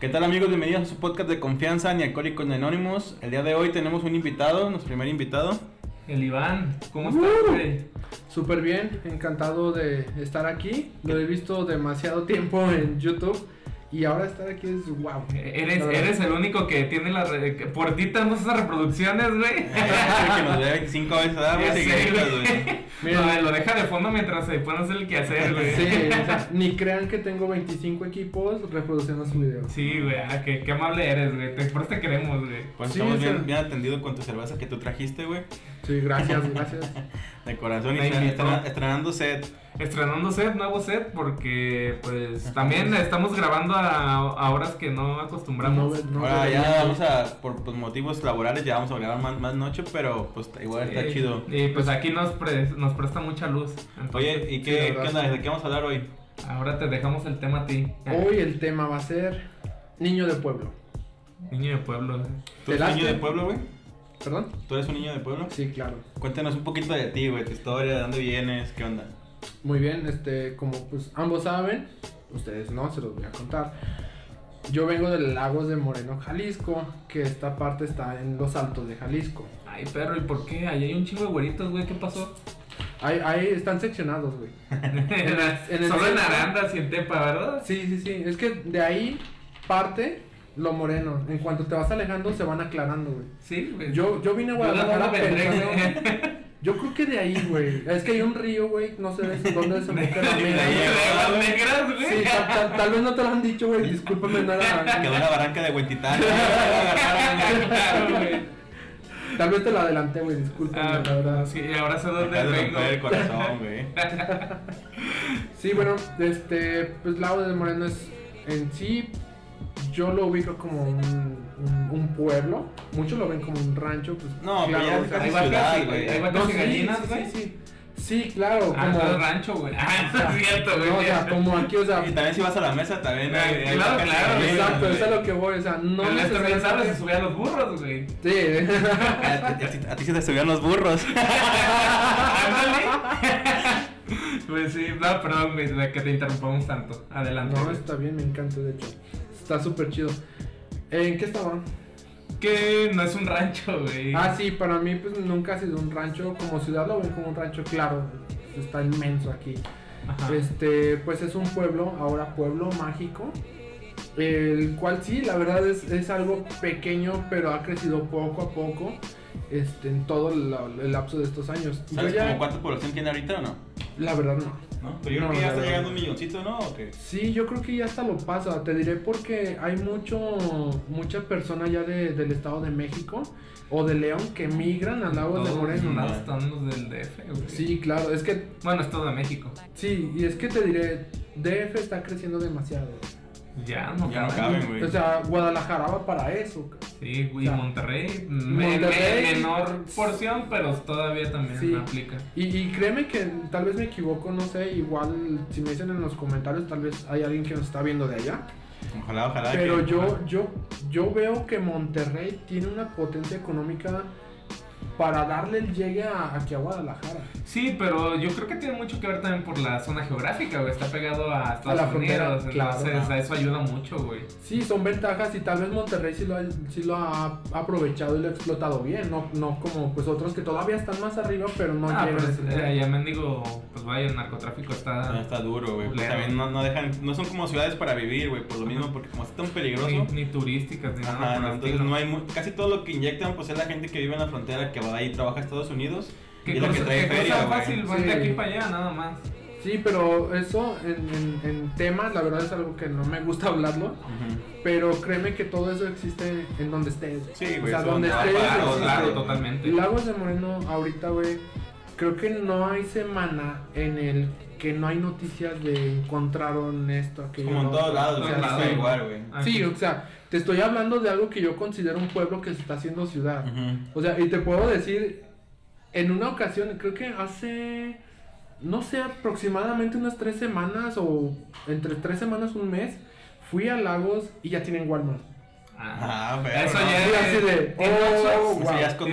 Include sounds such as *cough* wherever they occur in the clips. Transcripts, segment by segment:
¿Qué tal amigos? Bienvenidos a su podcast de confianza ni alcohólicos anónimos. El día de hoy tenemos un invitado, nuestro primer invitado. El Iván, ¿cómo estás, Uh. güey? Súper bien, encantado de estar aquí. Lo he visto demasiado tiempo en YouTube y ahora estar aquí es wow. Eres, eres el único que tiene la re- por ti tenemos esas reproducciones, güey. *laughs* que nos ve 25 veces. *laughs* Miren. No, lo deja de fondo mientras se pone a hacer el quehacer, güey. Sí, o sea, *laughs* ni crean que tengo 25 equipos reproduciendo su video. Sí, güey, ah, qué, qué amable eres, güey. Te, por eso te queremos, güey. Pues Sí, estamos bien, bien atendidos con tu cerveza que tú trajiste, güey. Sí, gracias, gracias. *laughs* De corazón y estrenando set. Estrenando set, nuevo set, porque pues también estamos grabando a, a horas que no acostumbramos. No, no Ahora ya vamos a, por pues, motivos laborales, ya vamos a grabar más, más noche, pero pues igual está Sí, chido. Y pues aquí nos, pre- nos presta mucha luz. Entonces, Oye, ¿y sí, qué, la qué onda? sí. ¿De qué vamos a hablar hoy? ahora te dejamos el tema a ti. Hoy el tema va a ser niño de pueblo. Niño de pueblo. ¿Tú eres niño de pueblo, güey? ¿Perdón? ¿Tú eres un niño de pueblo? Sí, claro. Cuéntanos un poquito de ti, güey, tu historia, de dónde vienes, qué onda. Muy bien, este, como pues ambos saben, ustedes no, se los voy a contar. Yo vengo de Lagos de Moreno, Jalisco, que esta parte está en los altos de Jalisco. Ay, perro, ¿y por qué? Ahí hay un chingo de güeritos, güey. ¿Qué pasó? Ahí, ahí están seccionados, güey. *laughs* el- en el Solo en. Arandas y en Tepa, ¿verdad? Sí, sí, sí. Es que de ahí parte lo moreno. En cuanto te vas alejando, se van aclarando, güey. Sí, güey. Yo, yo vine a Guadalajara pensando... *laughs* Yo creo que de ahí, güey. Es que hay un río, güey. No sé de dónde desemboca la De mera. ahí, De aguas negras, güey. Sí, tal, tal- tal vez no te lo han dicho, güey. Discúlpame, no era... *laughs* Quedó la barranca de Huentitán. *laughs* Claro, güey. Tal vez te lo adelanté, güey. Discúlpame, Ah, la verdad. sí, y ahora sé dónde vengo. el corazón, güey. Sí, bueno, este, pues Lago de Moreno es en sí, yo lo ubico como un, un, un pueblo. Muchos lo ven como un rancho, pues. No, pero ya o es sea, casi Ahí va ciudad, casi, güey. güey. Ahí va no, casi sí, gallinas, sí, güey. sí, claro, Ah, como. no rancho, güey. Ah, *laughs* no es cierto, güey. no, o sea, como aquí, o sea. Y también si vas a la mesa, también hay- hay claro, vacas claro, Exacto, eso es lo que voy, o sea, no No, también sabes, se subían los burros, güey. Sí, A ti- se te subían los burros. Ándale. Pues sí, no, perdón, güey, que te interrumpamos tanto. Adelante. no, está bien, me encanta, de hecho. Está súper chido. ¿En qué estaban? Que no es un rancho, güey. Ah, sí, para mí pues nunca ha sido un rancho, como ciudad lo ven como un rancho, claro, está inmenso aquí. Ajá. Este, pues es un pueblo, ahora pueblo mágico, el cual sí, la verdad es, es algo pequeño, pero ha crecido poco a poco, este, en todo la- el lapso de estos años. Yo ¿Sabes ya- como cuánta población tiene ahorita o no? La verdad no. ¿No? Pero yo No, creo que ya está llegando un milloncito, ¿no? ¿O qué? Sí, yo creo que ya hasta lo pasa. Te diré porque hay mucho, mucha persona ya de- del Estado de México o de León que migran al lago de Moreno. ¿no? están los del DF, güey. Sí, claro, es que Bueno, es todo de México. Sí, y es que te diré, DF está creciendo demasiado. Ya no Ya no caben. güey. O sea, Guadalajara va para eso. Sí, güey, O sea, Monterrey, me- Monterrey- me- menor porción, pero todavía también Sí. aplica. Y, y créeme que tal vez me equivoco, no sé, igual si me dicen en los comentarios, tal vez hay alguien que nos está viendo de allá. Ojalá, ojalá. Pero que- yo, yo, yo veo que Monterrey tiene una potencia económica para darle el llegue a, aquí a Guadalajara. Sí, pero yo creo que tiene mucho que ver también por la zona geográfica, güey. Está pegado a Estados la frontera, Unidos, claro. entonces a eso ayuda mucho, güey. Sí, son ventajas y tal vez Monterrey sí lo, ha, sí lo ha aprovechado y lo ha explotado bien, no, no como pues otros que todavía están más arriba pero no ah, llegan es- eh, ya mendigo, pues vaya, el narcotráfico No, está está duro, güey. Pues también no, no dejan, no son como ciudades para vivir, güey, por lo mismo, porque como está tan peligroso. ni, ni turísticas ni nada. Ajá, no, entonces estilo. no hay casi todo lo que inyectan pues es la gente que vive en la frontera que va ahí trabaja a Estados Unidos y ¿Qué es la cosa, que trae feria, cosa güey. fácil, van de Sí. aquí para allá, nada más. Sí, pero eso en, en, en temas, la verdad es algo que no me gusta hablarlo, Ujú. pero créeme que todo eso existe en donde estés. Sí, o güey, sea, eso donde estés. Claro, claro, totalmente. Lagos de Moreno, ahorita, güey, creo que no hay semana en el que no hay noticias de encontraron esto, aquello. Como en todos lados, O güey, sea, sí. igual, güey. Ah, Sí, o sea, te estoy hablando de algo que yo considero un pueblo que se está haciendo ciudad. O sea, y te puedo decir, en una ocasión, creo que hace, no sé, aproximadamente unas tres semanas o entre tres semanas, un mes, fui a Lagos y ya tienen Walmart. Ah, Ah, pero Eso no. ya Sí, es. así de, ¿tiene oh, wow. Sí, ya es con.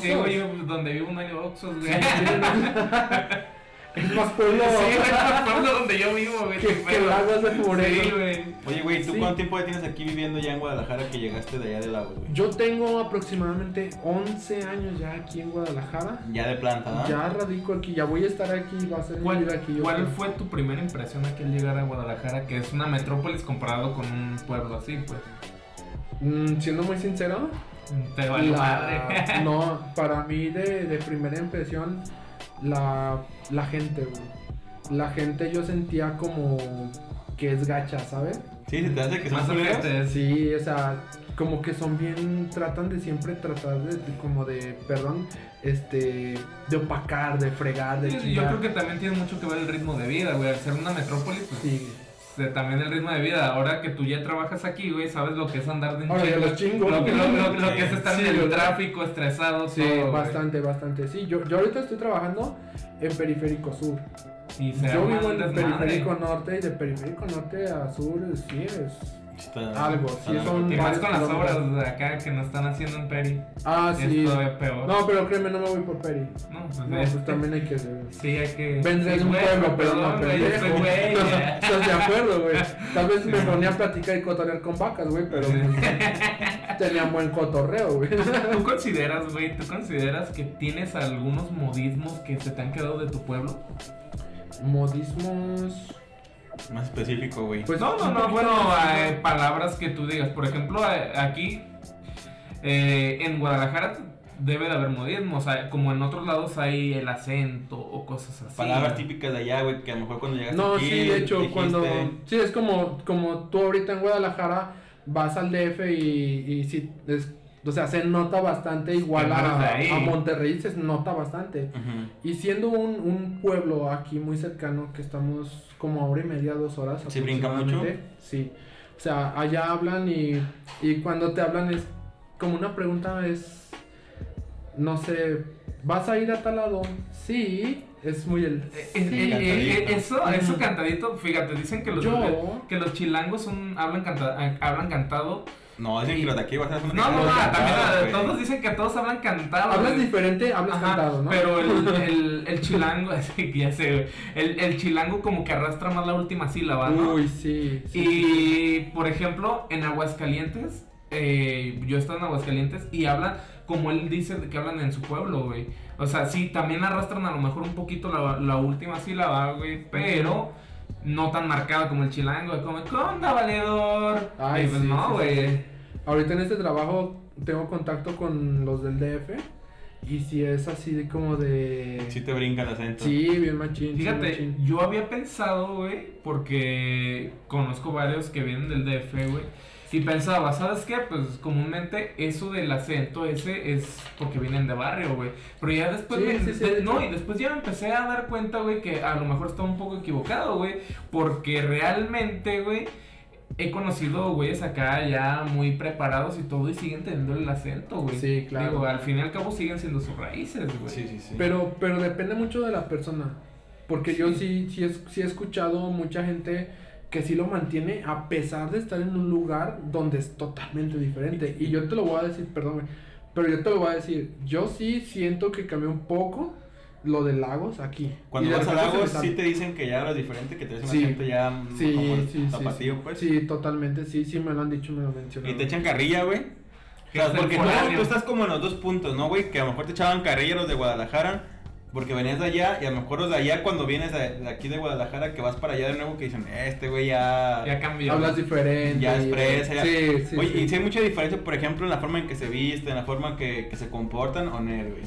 Sí, güey, donde vivo no hay Oxxos, güey. Sí, *laughs* es más pueblo Sí, güey, es el pueblo donde yo vivo, güey. que, que. Lagos de Moreno. Sí, güey. Oye, güey, ¿tú Sí. cuánto tiempo ya tienes aquí viviendo ya en Guadalajara que llegaste de allá de Lagos, güey? Yo tengo aproximadamente 11 años ya aquí en Guadalajara. Ya de planta, ¿no? Ya radico aquí, ya voy a estar aquí, va a ser mi ¿Cuál, vida aquí. yo cuál creo. fue tu primera impresión aquí al llegar a Guadalajara? Que es una metrópolis comparado con un pueblo así, pues. Mm, siendo muy sincero, Te vale la- madre. no, *laughs* para mí de, de primera impresión, la, la gente, güey. La gente yo sentía como que es gacha, ¿sabes? Sí, se te hace que son Más. Sí, o sea, como que son bien, tratan de siempre tratar de, de como de, perdón, este, de opacar, de fregar, de Sí, Yo creo que también tiene mucho que ver el ritmo de vida, güey. Al ser una metrópolis, pues Sí. De- también el ritmo de vida. Ahora que tú ya trabajas aquí, güey, sabes lo que es andar de Ahora los chingo. Lo que, lo, lo- lo Sí. que es estar Sí, en el tráfico, estresado, Sí, todo, güey. bastante, bastante. Sí, yo, yo ahorita estoy trabajando en Periférico Sur. Y se Yo vivo en desmadre. Periférico Norte y de Periférico Norte a Sur, sí, es... Está- Algo, sí, está- son- Y más con las obras de acá que nos están haciendo en Peri. Ah, sí. Es todavía peor. No, pero créeme, no me voy por Peri. No, pues, No, es- pues también hay que... Sí, hay que. Vendré un güey, pueblo, pero no güey. *laughs* ¿Estás de acuerdo, güey? Tal vez me ponía a platicar y cotorrear con vacas, güey, pero pues, tenían buen cotorreo, güey. ¿Tú consideras, güey, tú consideras que tienes algunos modismos que se te han quedado de tu pueblo? Modismos... Más específico, güey. Pues no, no, no, bueno, eh, palabras que tú digas. Por ejemplo, eh, aquí eh, en Guadalajara debe de haber modismos. o sea, como en otros lados hay el acento o cosas así. Palabras típicas de allá, güey, que a lo mejor cuando llegaste No, aquí. sí, de hecho, dijiste- cuando... Sí, es como, como tú ahorita en Guadalajara vas al DF y, y sí, es, o sea, se nota bastante igual a, Monterrey, se nota bastante. Y siendo un, un pueblo aquí muy cercano, que estamos como hora y media, dos horas. ¿Sí brinca aproximadamente, Sí. O sea, allá hablan y, y cuando te hablan es como una pregunta es, no sé, ¿vas a ir a tal lado? Sí, es muy el... Eh, sí. eh, eh, eso, eso cantadito, fíjate, dicen que los, Yo- que los chilangos son, hablan, canta- hablan cantado. No, dicen que los de aquí vas a hacer No, no, no, también todos dicen que todos hablan cantado. Hablas diferente, hablas Ajá, cantado, ¿no? Pero el, *laughs* el, el chilango, *laughs* ya sé, güey. El, el chilango como que arrastra más la última sílaba, ¿no? Uy, sí. sí. Y, por ejemplo, en Aguascalientes, eh, yo he estado en Aguascalientes y hablan como él dice que hablan en su pueblo, güey. O sea, sí, también arrastran a lo mejor un poquito la, la última sílaba, güey, pero no tan marcado como el chilango, como, ¿qué onda, valedor? Ay, Y pues sí, no, sí, güey. Ahorita en este trabajo tengo contacto con los del DF y si es así de como de... Sí te brinca el acento. Sí, bien machín. Fíjate, machín. yo había pensado, güey, porque conozco varios que vienen del DF, güey. Y pensaba, ¿sabes qué? Pues comúnmente eso del acento ese es porque vienen de barrio, güey. Pero ya después, Sí, me- sí, sí, de- de no, y después ya me empecé a dar cuenta, güey, que a lo mejor estaba un poco equivocado, güey. Porque realmente, güey, he conocido güeyes acá ya muy preparados y todo y siguen teniendo el acento, güey. Sí, claro. Digo, al fin y al cabo siguen siendo sus raíces, güey. Sí, sí, sí. Pero, pero depende mucho de la persona. Porque yo sí, sí, he, sí he escuchado mucha gente que sí lo mantiene a pesar de estar en un lugar donde es totalmente diferente. Y yo te lo voy a decir, perdón, güey, pero yo te lo voy a decir. Yo sí siento que cambió un poco lo de Lagos aquí. Cuando vas a Lagos, sí te dicen que ya hablas diferente, que te un Sí. acento ya Sí, como sí, tapatío, sí. pues. Sí, totalmente, sí, sí me lo han dicho, me lo mencionaron. Y te echan carrilla, güey. O Que sea, es el porque tú, tú estás como en los dos puntos, ¿no, güey? Que a lo mejor te echaban carrilla los de Guadalajara, porque venías de allá, y a lo mejor los de allá cuando vienes de, de aquí de Guadalajara, que vas para allá de nuevo, que dicen, este güey ya... Ya cambió. Hablas diferente. Ya expresa, ya- Sí, sí. Oye, sí. y si hay mucha diferencia, por ejemplo, en la forma en que se visten, en la forma que, que se comportan, o no, güey.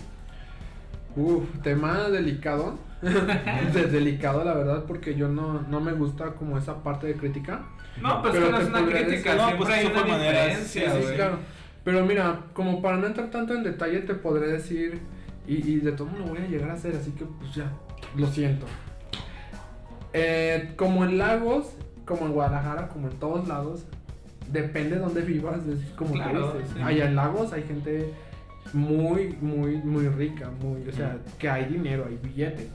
Uf, tema delicado. *laughs* De- delicado, la verdad, porque yo no, no me gusta como esa parte de crítica. No, pues Pero que no es una crítica, no, pues hay una diferencia, sí, claro. Pero mira, como para no entrar tanto en detalle, te podré decir, y, y de todo lo voy a llegar a hacer, así que pues ya, lo siento. Eh, como en Lagos, como en Guadalajara, como en todos lados, depende de dónde vivas, es como tú Claro, dices. sí. Allá en Lagos hay gente muy, muy, muy rica, muy, o sea, que hay dinero, hay billete.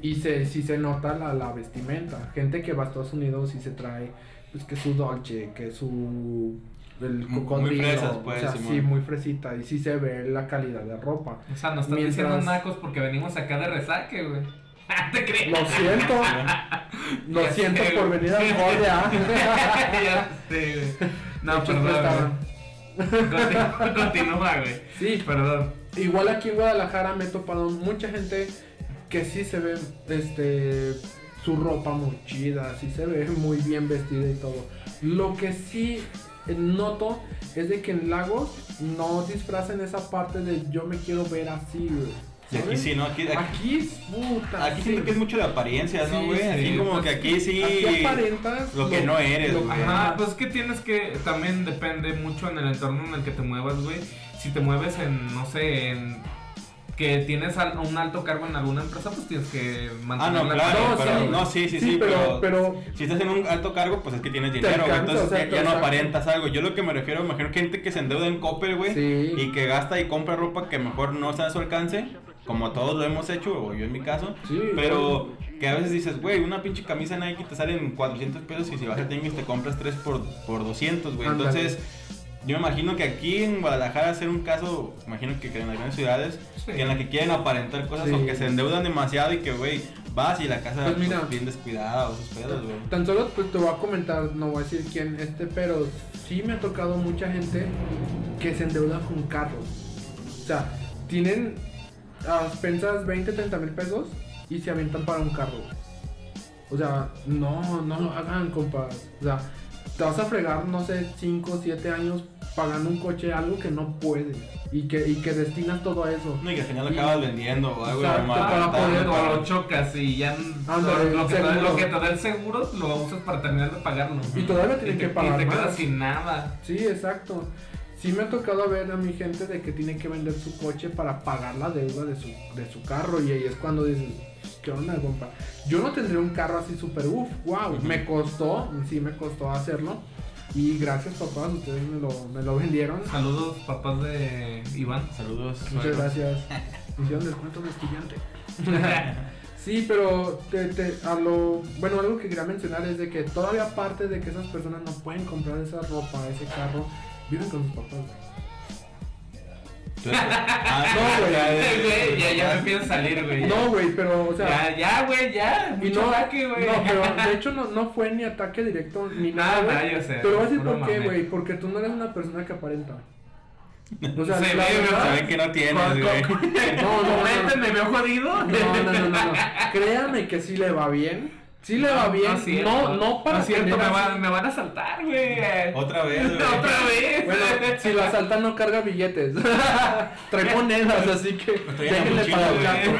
Y se, sí se nota la, la vestimenta. Gente que va a Estados Unidos y se trae, pues que su Dolce, que su... El Muy cocodrilo. fresas, pues, o sea, Simón. sí, muy fresita. Y sí se ve la calidad de ropa. O sea, nos estás Mientras- diciendo nacos porque venimos acá de resaque, güey. *laughs* Te creo. Lo siento. *laughs* Lo siento sé, por venir al *laughs* ¿ah? ya sé, güey. No, perdón. Continúa, güey. Sí, Perdón. Igual aquí en Guadalajara me he topado mucha gente que sí se ve este su ropa muy chida, sí se ve muy bien vestida y todo. Lo que sí noto es de que en Lagos no disfrazan esa parte de yo me quiero ver así, güey. Y aquí sí, ¿no? Aquí, aquí, Aquí es puta. aquí sí. siento que es mucho de apariencias, ¿no, güey? sí, Aquí como que aquí sí... Aquí aparentas lo que no eres, lo- güey. Ajá, pues es que tienes que. También depende mucho en el entorno en el que te muevas, güey. Si te mueves en, no sé, en. Que tienes un alto cargo en alguna empresa, pues tienes que Ah, mantener no, la claro, No, pero sí. no, sí, sí, sí, Sí, pero, pero, si estás en un alto cargo, pues es que tienes dinero, güey, alcanza, entonces ya, no aparentas algo. Yo lo que me refiero, imagino que gente que se endeuda en Coppel, güey, Sí. y que gasta y compra ropa que mejor no está a su alcance, como todos lo hemos hecho, o yo en mi caso, Sí, pero que a veces dices, güey, una pinche camisa Nike te sale en 400 pesos y si vas a Tianguis te compras 3 por, por 200, güey. Entonces, yo me imagino que aquí en Guadalajara hacer un caso, imagino que en las grandes ciudades, Sí. que en la que quieren aparentar cosas Sí. o que se endeudan demasiado y que, güey, vas y la casa Pues mira. pues, bien descuidada o sus pedos, güey. Tan solo pues te voy a comentar, no voy a decir quién este, pero sí me ha tocado mucha gente que se endeuda con carros. O sea, tienen a expensas 20, 30 mil pesos y se avientan para un carro. O sea, no, no lo hagan, compas. O sea, te vas a fregar, no sé, 5, 7 años pagando un coche, algo que no puedes. Y que, y que destinas todo a eso. No, y que al final lo acabas vendiendo o algo Exacto, normal, para poder- O lo chocas y ya Ándale, lo, que te, seguro. lo que te da el seguro lo usas para terminar de pagarlo. Y todavía tienen Y te- que pagar Y te más. quedas sin nada. Sí, exacto. Sí me ha tocado ver a mi gente de que tiene que vender su coche para pagar la deuda de su, de su carro y ahí es cuando dices, ¿qué onda, compa? Yo no tendría un carro así súper uff, wow, me costó, sí me costó hacerlo y gracias papás, ustedes me lo, me lo vendieron. Saludos, papás de Iván. Saludos. Muchas gracias. *laughs* Hicieron descuento de estudiante. *laughs* Sí, pero te, te- a lo bueno algo que quería mencionar es de que todavía aparte de que esas personas no pueden comprar esa ropa, ese carro, viven con sus papás. güey. Ah, No, güey. *laughs* Güey, ya, ya me empieza a salir, güey. No, güey, pero, o sea. ya, ya, güey, ya. y Mucho no, ataque, güey. no, pero de *laughs* hecho no, no fue ni ataque directo ni nada. Nada, güey. yo sé. Pero voy a decir por qué, mame. güey. Porque tú no eres una persona que aparenta. O sea, *laughs* Se ve, verdad- Se ve que no tienes, Con- güey. con- No, no, no, me veo jodido. No, no, no, no, no. Créame que sí le va bien. Sí le va bien. No, cierto. No, no para No cierto, me, van, me van a saltar, güey. Otra vez, *laughs* güey. Otra vez. Bueno, si lo asaltan no carga billetes. *laughs* Trae *laughs* monedas, así que en déjenle mochila, para el gato.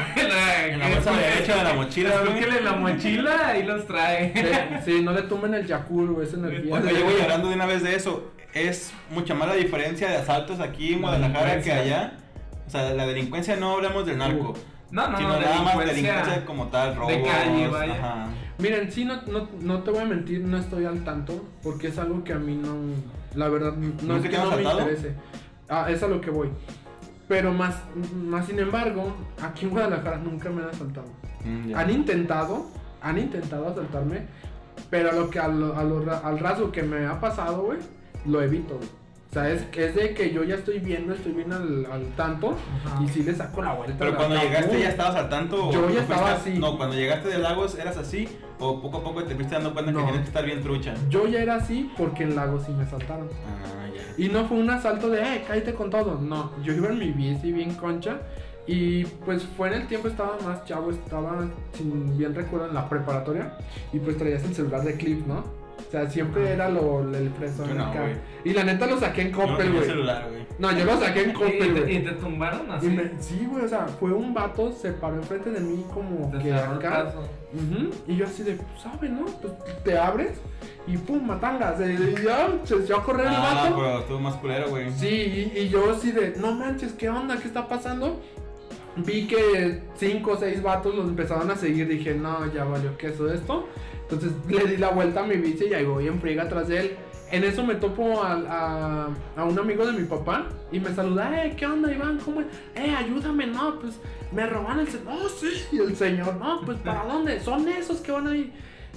En la bolsa derecha de la mochila, güey. Búsquele la mochila y los trae. Sí, no le tumben el Yakul, güey, esa energía. Oye, güey, hablando de una vez de eso, es mucha más la diferencia de asaltos aquí en La Guadalajara que allá. O sea, la delincuencia no hablamos del narco, No, no, sino no, nada más delincuencia. como tal, robos. calle, vaya. Ajá. Miren, sí, no, no, no te voy a mentir, no estoy al tanto, porque es algo que a mí no, la verdad, no ¿Nunca es que no me interese. Ah, es a lo que voy. Pero más, más sin embargo, aquí en Guadalajara nunca me han asaltado. Mm. Han intentado, han intentado asaltarme, pero a lo que, a lo- a lo al rasgo que me ha pasado, güey, lo evito, güey. O sea, es, es de que yo ya estoy viendo, estoy bien al, al tanto, Ajá. y sí le saco la vuelta. Pero la- cuando llegaste ya estabas al tanto. o Yo ya fuiste- estaba así. No, cuando llegaste de Lagos eras así o poco a poco te fuiste dando cuenta No. que tienes que estar bien trucha. Yo ya era así porque en Lagos sí me asaltaron. Ah, ya. Y no fue un asalto de, eh, cállate con todo. No, yo iba en mi bici bien concha. Y pues fue en el tiempo, estaba más chavo, estaba, si bien recuerdo, en la preparatoria. Y pues traías el celular de clip, ¿no? O sea, siempre era lo, el fresón no, acá. güey. Y la neta lo saqué en Coppel, güey. No, yo lo saqué en ¿Y, Coppel, güey. y te tumbaron así. Y me- sí, güey, o sea, fue un vato, se paró enfrente de mí como Te que acá. Y yo así de, ¿sabes, no? Pues te abres y pum, matangas. Y ya se echó a correr el Ah, vato. pero estuvo más culero, güey. Sí, y, y yo así de, no manches, ¿qué onda? ¿Qué está pasando? Vi que cinco o seis vatos los empezaron a seguir. Dije, no, ya valió queso esto. Entonces le di la vuelta a mi bici y ahí voy en friega atrás de él. En eso me topo al- a, a un amigo de mi papá y me saluda, eh, ¿qué onda, Iván? ¿Cómo es? Eh, ayúdame, no, pues me roban el celular. Oh, sí. Y el señor, no, pues ¿para *laughs* dónde? Son esos que van ahí.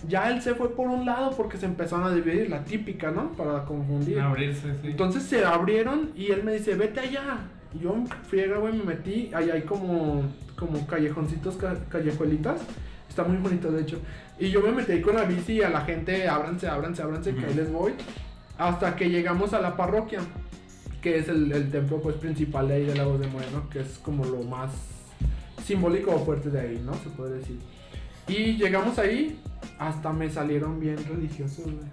Ya él se fue por un lado porque se empezaron a dividir, la típica, ¿no? Para confundir. Abrirse, sí. Entonces se abrieron y él me dice, vete allá. Y yo friega, güey, me metí. Ahí hay como, como callejoncitos, ca- callejuelitas. Está muy bonito, de hecho. Y yo me metí ahí con la bici y a la gente, ábranse, ábranse, ábranse, que ahí les voy. Hasta que llegamos a la parroquia, que es el, el templo pues, principal de ahí de Lagos de Moreno, que es como lo más simbólico o fuerte de ahí, ¿no? Se puede decir. Y llegamos ahí, hasta me salieron bien religiosos, güey.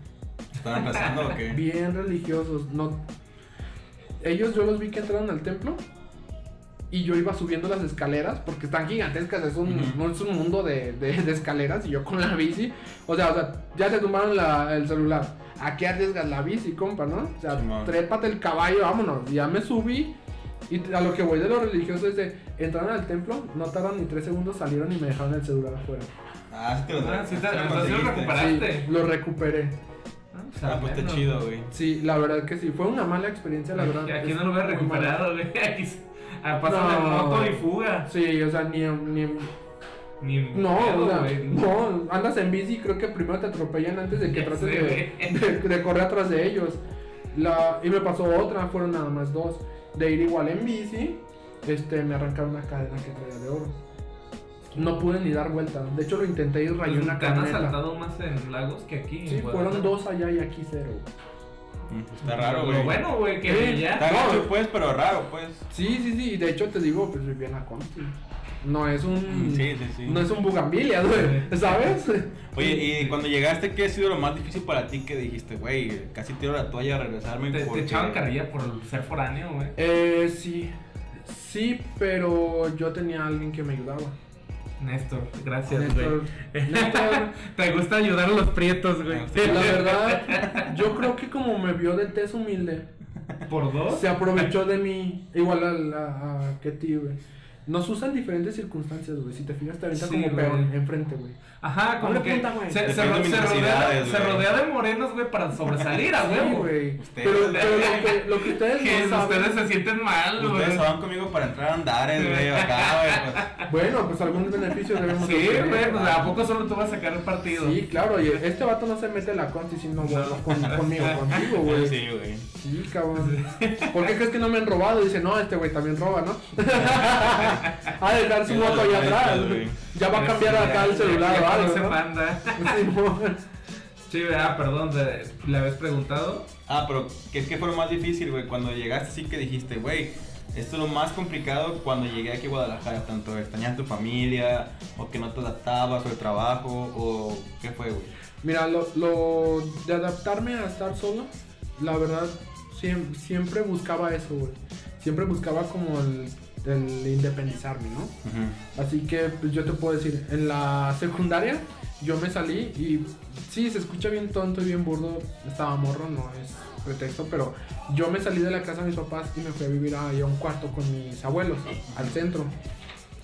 ¿Estaban rezando o qué? Bien religiosos. No... Ellos yo los vi que entraron al templo y yo iba subiendo las escaleras porque están gigantescas, es un, es un mundo de, de- de escaleras y yo con la bici, o sea, o sea ya te tumbaron la- el celular, ¿a qué arriesgas la bici, compa, no? O sea, Simón. trépate el caballo, vámonos, y ya me subí y a lo que voy de lo religioso es de, entraron al templo, no tardaron ni tres segundos, salieron y me dejaron el celular afuera. Ah, sí te lo Ah, sí te- te lo entonces lo conseguiste. recuperaste. Sí, lo recuperé. Ah, pues está chido, güey. Sí, la verdad que sí, fue una mala experiencia, la verdad. Aquí no lo hubiera recuperado, güey. *laughs* Ah, pasan de No. moto y fuga. Sí, o sea, ni, ni Ni no, pedo, o sea, no, andas en bici, creo que primero te atropellan antes de que Ya trates de, güey. *laughs* de, de correr atrás de ellos. La, y me pasó otra, fueron nada más dos. De ir igual en bici, este, me arrancaron una cadena que traía de oro. No pude ni dar vuelta. De hecho, lo intenté y rayé Pues una te han asaltado más en Lagos que aquí. Sí, fueron dos allá y aquí cero. Mm, Está raro, güey. bueno, güey, que Sí. ya. Está No. gacho, pues, pero raro, pues. Sí, sí, sí. Y de hecho te digo, pues viví en la Conti. No es un. Sí, sí, sí. No es un bugambilia, güey. *laughs* ¿Sabes? Oye, y cuando llegaste, ¿qué ha sido lo más difícil para ti que dijiste, güey, casi tiro la toalla a regresarme? Te, te porque- echaban carrilla por ser foráneo, güey. Eh, sí. Sí, pero yo tenía a alguien que me ayudaba. Néstor, gracias, Néstor, güey. Néstor, *laughs* Te gusta ayudar a los prietos, güey. la verdad, *laughs* yo creo que como me vio de tez humilde, ¿Por dos? se aprovechó de mí. Igual a, la- a Ketty, güey. Nos usan diferentes circunstancias, güey. Si te fijas, te avienta Sí, como peón enfrente, güey. Ajá, como que punta, güey. se, se, se rodea, se rodea de morenos, güey, para sobresalir, a Sí, huevo. güey. Ustedes. Pero, *laughs* pero lo, que, lo que ustedes Que no saben. ustedes se sienten mal, güey. Ustedes se van conmigo para entrar a andares, güey, acá, güey. Pues. Bueno, pues algún beneficio debemos Sí, güey, pues ¿a poco solo tú vas a sacar el partido? Sí, claro, y este vato no se mete en la conti si no, No. con, conmigo, contigo, güey. Sí, güey. Sí, cabrón. ¿Por qué crees que no me han robado? Dice, no, este güey también roba, ¿no? *laughs* a dejar su moto allá atrás. Ya va a cambiar acá el celular o algo, ¿no? panda. Sí, ah, perdón, ¿le habías preguntado? Ah, pero ¿qué, qué fue lo más difícil, güey? Cuando llegaste, sí que dijiste, güey, esto es lo más complicado cuando llegué aquí a Guadalajara, tanto extrañar tu familia, o que no te adaptabas, o el trabajo, o qué fue, güey. Mira, lo, lo de adaptarme a estar solo, la verdad, siem- siempre buscaba eso, güey. Siempre buscaba como el, el independizarme, ¿no? Así que pues, yo te puedo decir, en la secundaria yo me salí y sí, se escucha bien tonto y bien burdo, estaba morro, no es pretexto, pero yo me salí de la casa de mis papás y me fui a vivir ahí a un cuarto con mis abuelos, al centro.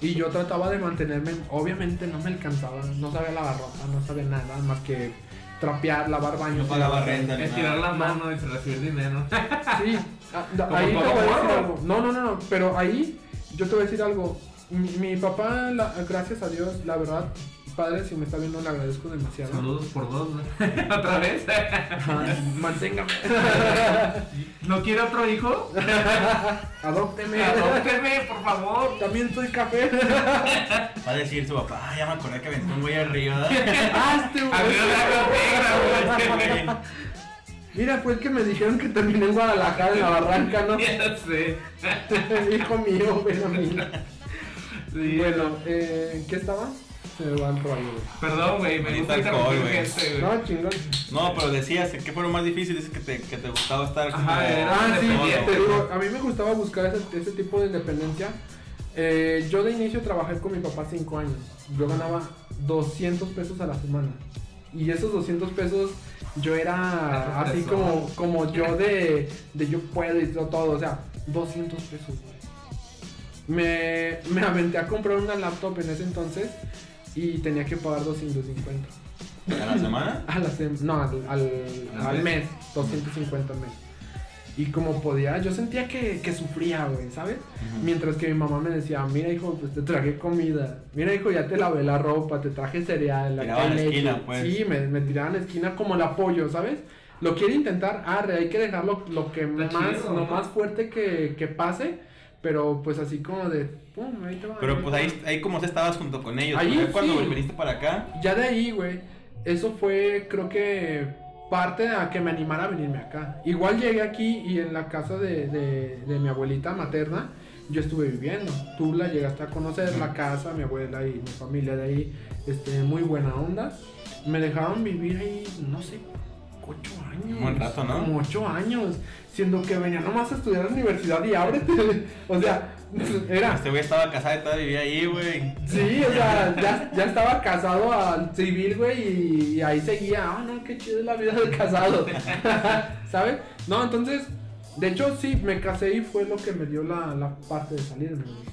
Y yo trataba de mantenerme, obviamente no me alcanzaba, no sabía lavar ropa, no sabía nada más que trapear, lavar baños. No pagaba renta, Estirar la nada. mano y recibir dinero. Sí, ah, ahí te todo voy a decir morro. algo. No, no, no, no, pero ahí yo te voy a decir algo. Mi, mi papá, la- gracias a Dios, la verdad, padre, si me está viendo, le agradezco demasiado. Saludos por dos, güey. *laughs* ¿Otra vez? Manténgame. *laughs* ¿No quiere otro hijo? *laughs* Adópteme. Adópteme, por favor. También soy café. Va a decir su papá, ah, ya me acordé que aventó un güey arriba. ah, este güey. Abrió la negra, güey. Mira, fue el que me dijeron que terminé en Guadalajara, en la barranca, ¿no? *laughs* Ya sé. *laughs* Hijo mío, ven a mí. Sí. Bueno, eh, ¿qué estaba? Se me va el rollo, güey. Perdón, güey, me gusta alcohol, güey. No, chingón. No, pero decías, ¿qué fue lo más difícil? Dices que te, que te gustaba estar. Ajá, era- Ah, sí, te digo, a mí me gustaba buscar ese, ese tipo de independencia. Eh, yo de inicio trabajé con mi papá 5 años. Yo ganaba 200 pesos a la semana. Y esos 200 pesos yo era así como, como yo de, de yo puedo y todo. O sea, 200 pesos. güey. Me, me aventé a comprar una laptop en ese entonces y tenía que pagar 250. ¿A la semana? *laughs* A la sem- no, al, al, ¿Al al mes? mes, 250 al mes. Y como podía, yo sentía que, que sufría, güey, ¿sabes? Mientras que mi mamá me decía, mira hijo, pues te traje comida. Mira hijo, ya te lavé la ropa, te traje cereal. Tiraban la leche". esquina, pues. Sí, me, me tiraban a la esquina como el apoyo, ¿sabes? Lo quiere intentar, arre, hay que dejarlo lo que Está más, chido, lo ¿no? más fuerte que, que pase Pero pues así como de, pum, ahí te va. Pero ahí pues te ahí, ahí como se estabas junto con ellos. Ahí, cuando sí. viniste para acá, Ya de ahí, güey, eso fue, creo que, parte a que me animara a venirme acá. Igual llegué aquí y en la casa de, de, de mi abuelita materna, yo estuve viviendo. Tú la llegaste a conocer, la casa, mi abuela y mi familia de ahí, este, muy buena onda. Me dejaron vivir ahí, no sé, ocho años. Un buen rato, ¿no? Como ocho años. Siendo que venía nomás a estudiar a la universidad y ábrete. *laughs* o sea, *laughs* era. este güey estaba casado y todavía vivía ahí, güey. Sí, o sea, ya, ya estaba casado al civil, güey, y, ahí seguía, ah, no, qué chido es la vida del casado, *laughs* ¿sabes? No, entonces, de hecho, sí, me casé y fue lo que me dio la, la parte de salirme, güey.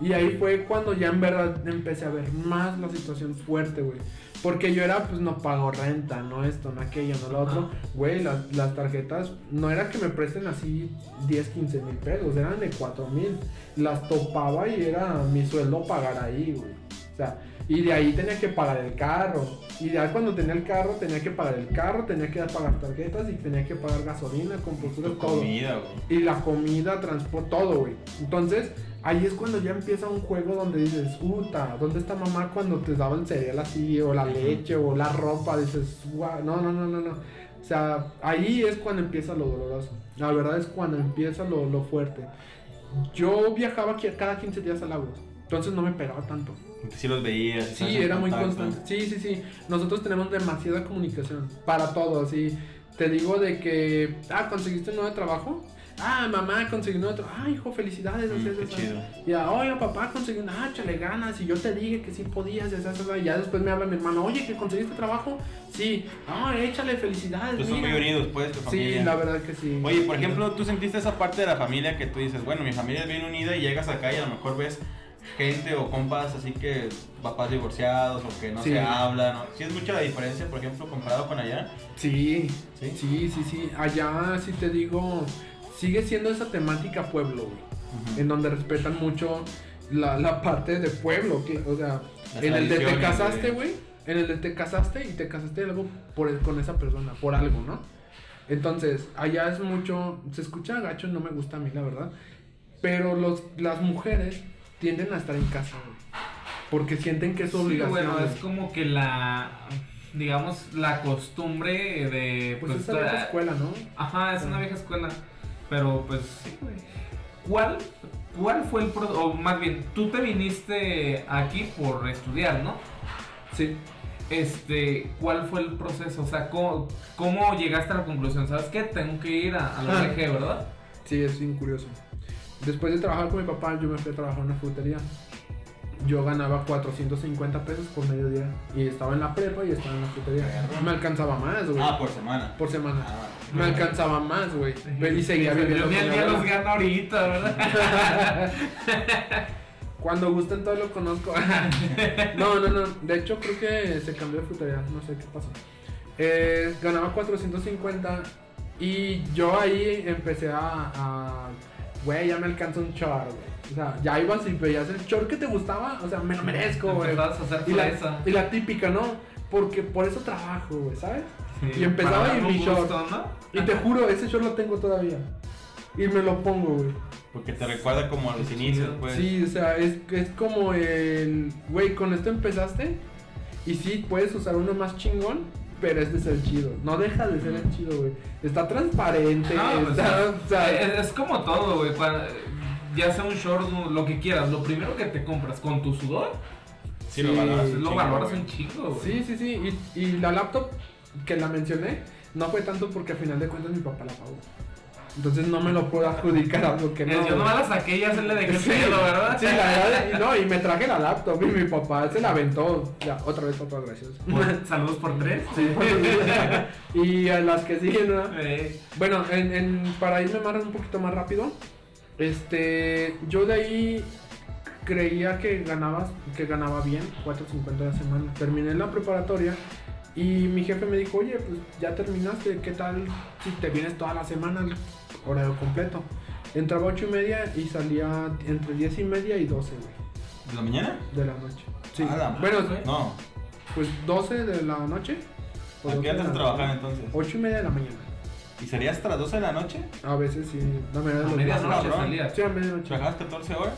Y ahí fue cuando ya en verdad empecé a ver más la situación fuerte, güey. Porque yo era, pues, no pago renta, no esto, no aquello, no lo otro. Güey, las, las tarjetas, no era que me presten así 10, 15 mil pesos, eran de 4 mil. Las topaba y era mi sueldo pagar ahí, güey. O sea, y de ahí tenía que pagar el carro. Y ya cuando tenía el carro, tenía que pagar el carro, tenía que pagar tarjetas y tenía que pagar gasolina, compostura, Tu todo. comida. Y la comida, transporte, todo, güey. Entonces, ahí es cuando ya empieza un juego donde dices, puta, ¿dónde está mamá cuando te daba el cereal así, o la leche, o la ropa? Dices, "Guau, no, no, no, no, no. O sea, ahí es cuando empieza lo doloroso. La verdad es cuando empieza lo, lo fuerte. Yo viajaba aquí cada 15 días a Lagos, entonces no me pegaba tanto. Sí los veías. Sí, era muy constante. Sí, sí, sí. Nosotros tenemos demasiada comunicación para todo, así. Te digo de que, ah, ¿conseguiste un nuevo trabajo? Ah, mamá, conseguí un nuevo trabajo. Ah, hijo, felicidades. Mm, qué chido. Ya, oye, papá, conseguí un, ah, échale ganas. Y yo te dije que sí podías, y. Y ya después me habla mi hermano, oye, que conseguiste trabajo. Sí, ah, échale felicidades. Pues son muy mira". unidos, pues, tu Sí, familia. la verdad que sí. Oye, por ejemplo, tú sentiste esa parte de la familia que tú dices, bueno, mi familia es bien unida y llegas acá y a lo mejor ves gente o compas así que papás divorciados o que no Sí. se hablan. ¿no? ¿Sí es mucha la diferencia, por ejemplo, comparado con allá? Sí, Sí. sí, sí, sí. Allá, sí te digo, sigue siendo esa temática pueblo, güey. En donde respetan mucho la, la parte de pueblo, que, o sea, Las en el de te casaste, güey. güey, en el de te casaste y te casaste algo por, con esa persona, por algo, ¿no? Entonces, allá es mucho, se escucha gacho, no me gusta a mí, la verdad, pero los, las mujeres tienden a estar en casa, güey, porque sienten que es su Sí, obligación. bueno, güey. es como que la, digamos, la costumbre de... Pues esa toda- vieja escuela, ¿no? Ajá, es una vieja escuela. Pero pues sí, güey. ¿Cuál, ¿Cuál fue el pro o más bien, tú te viniste aquí por estudiar, ¿no? Sí. Este, ¿cuál fue el proceso? O sea, ¿cómo, cómo llegaste a la conclusión? ¿Sabes qué? Tengo que ir a, a la Ah. ¿verdad? Sí, es bien curioso. Después de trabajar con mi papá, yo me fui a trabajar en una frutería. Yo ganaba 450 pesos por mediodía. Y estaba en la prepa y estaba en la frutería. Perro. Me alcanzaba más, güey. Ah, por semana. Por semana. Ah, Me alcanzaba más, güey. Y seguía Yo viviendo día los gano ahorita, ¿verdad? *laughs* Cuando gusten todo lo conozco. *laughs* no, no, no. De hecho, creo que se cambió de frutería. No sé qué pasó. Eh, ganaba 450 y yo ahí empecé a... a Güey, ya me alcanza un chor, güey. O sea, ya ibas y veías el chor que te gustaba. O sea, me lo merezco, güey. Empezabas a hacer Y la, y la típica, ¿no? Porque por eso trabajo, güey, ¿sabes? Sí, y empezaba darme mi short. gusto, ¿no? Y te juro, ese short lo tengo todavía. Y me lo pongo, güey. Porque te recuerda como a los inicios, pues. Sí, o sea, es, es como el. Güey, con esto empezaste. Y sí, puedes usar uno más chingón. Pero este es el chido. No deja de ser el chido, güey. Está transparente. No, pues, está, o sea, es, es como todo, güey. Ya sea un short, lo que quieras. Lo primero que te compras con tu sudor, Sí, lo valoras lo un chingo, güey. sí, sí, sí. Y, y la laptop que la mencioné no fue tanto porque al final de cuentas mi papá la pagó. Entonces no me lo puedo adjudicar a algo que no. Yo nomás la saqué y ya se le dejé Sí, pedo, ¿verdad? Sí, la verdad, y no, y me traje la laptop y mi papá se la aventó. Ya, otra vez, papá, gracias. Saludos por tres. Sí, *laughs* y a las que siguen, ¿no? Eh, Bueno, en, en- para irme más un poquito más rápido, este, yo de ahí creía que ganabas, que ganaba bien, 4.50 a la semana. Terminé la preparatoria y mi jefe me dijo, oye, pues ya terminaste, ¿qué tal si te vienes toda la semana, horario completo? Entraba a 8 y media y salía entre 10 y media y 12, güey, ¿De la mañana? de la noche. Sí. A la Bueno, madre. No. pues 12 de la noche. ¿A 12 qué de antes la de trabajar noche. entonces? 8 y media de la mañana. ¿Y sería hasta las 12 de la noche? A veces sí. No, me da A los medianoche cabrón. salía. Sí, a medianoche. ¿Trabajabas 14 horas?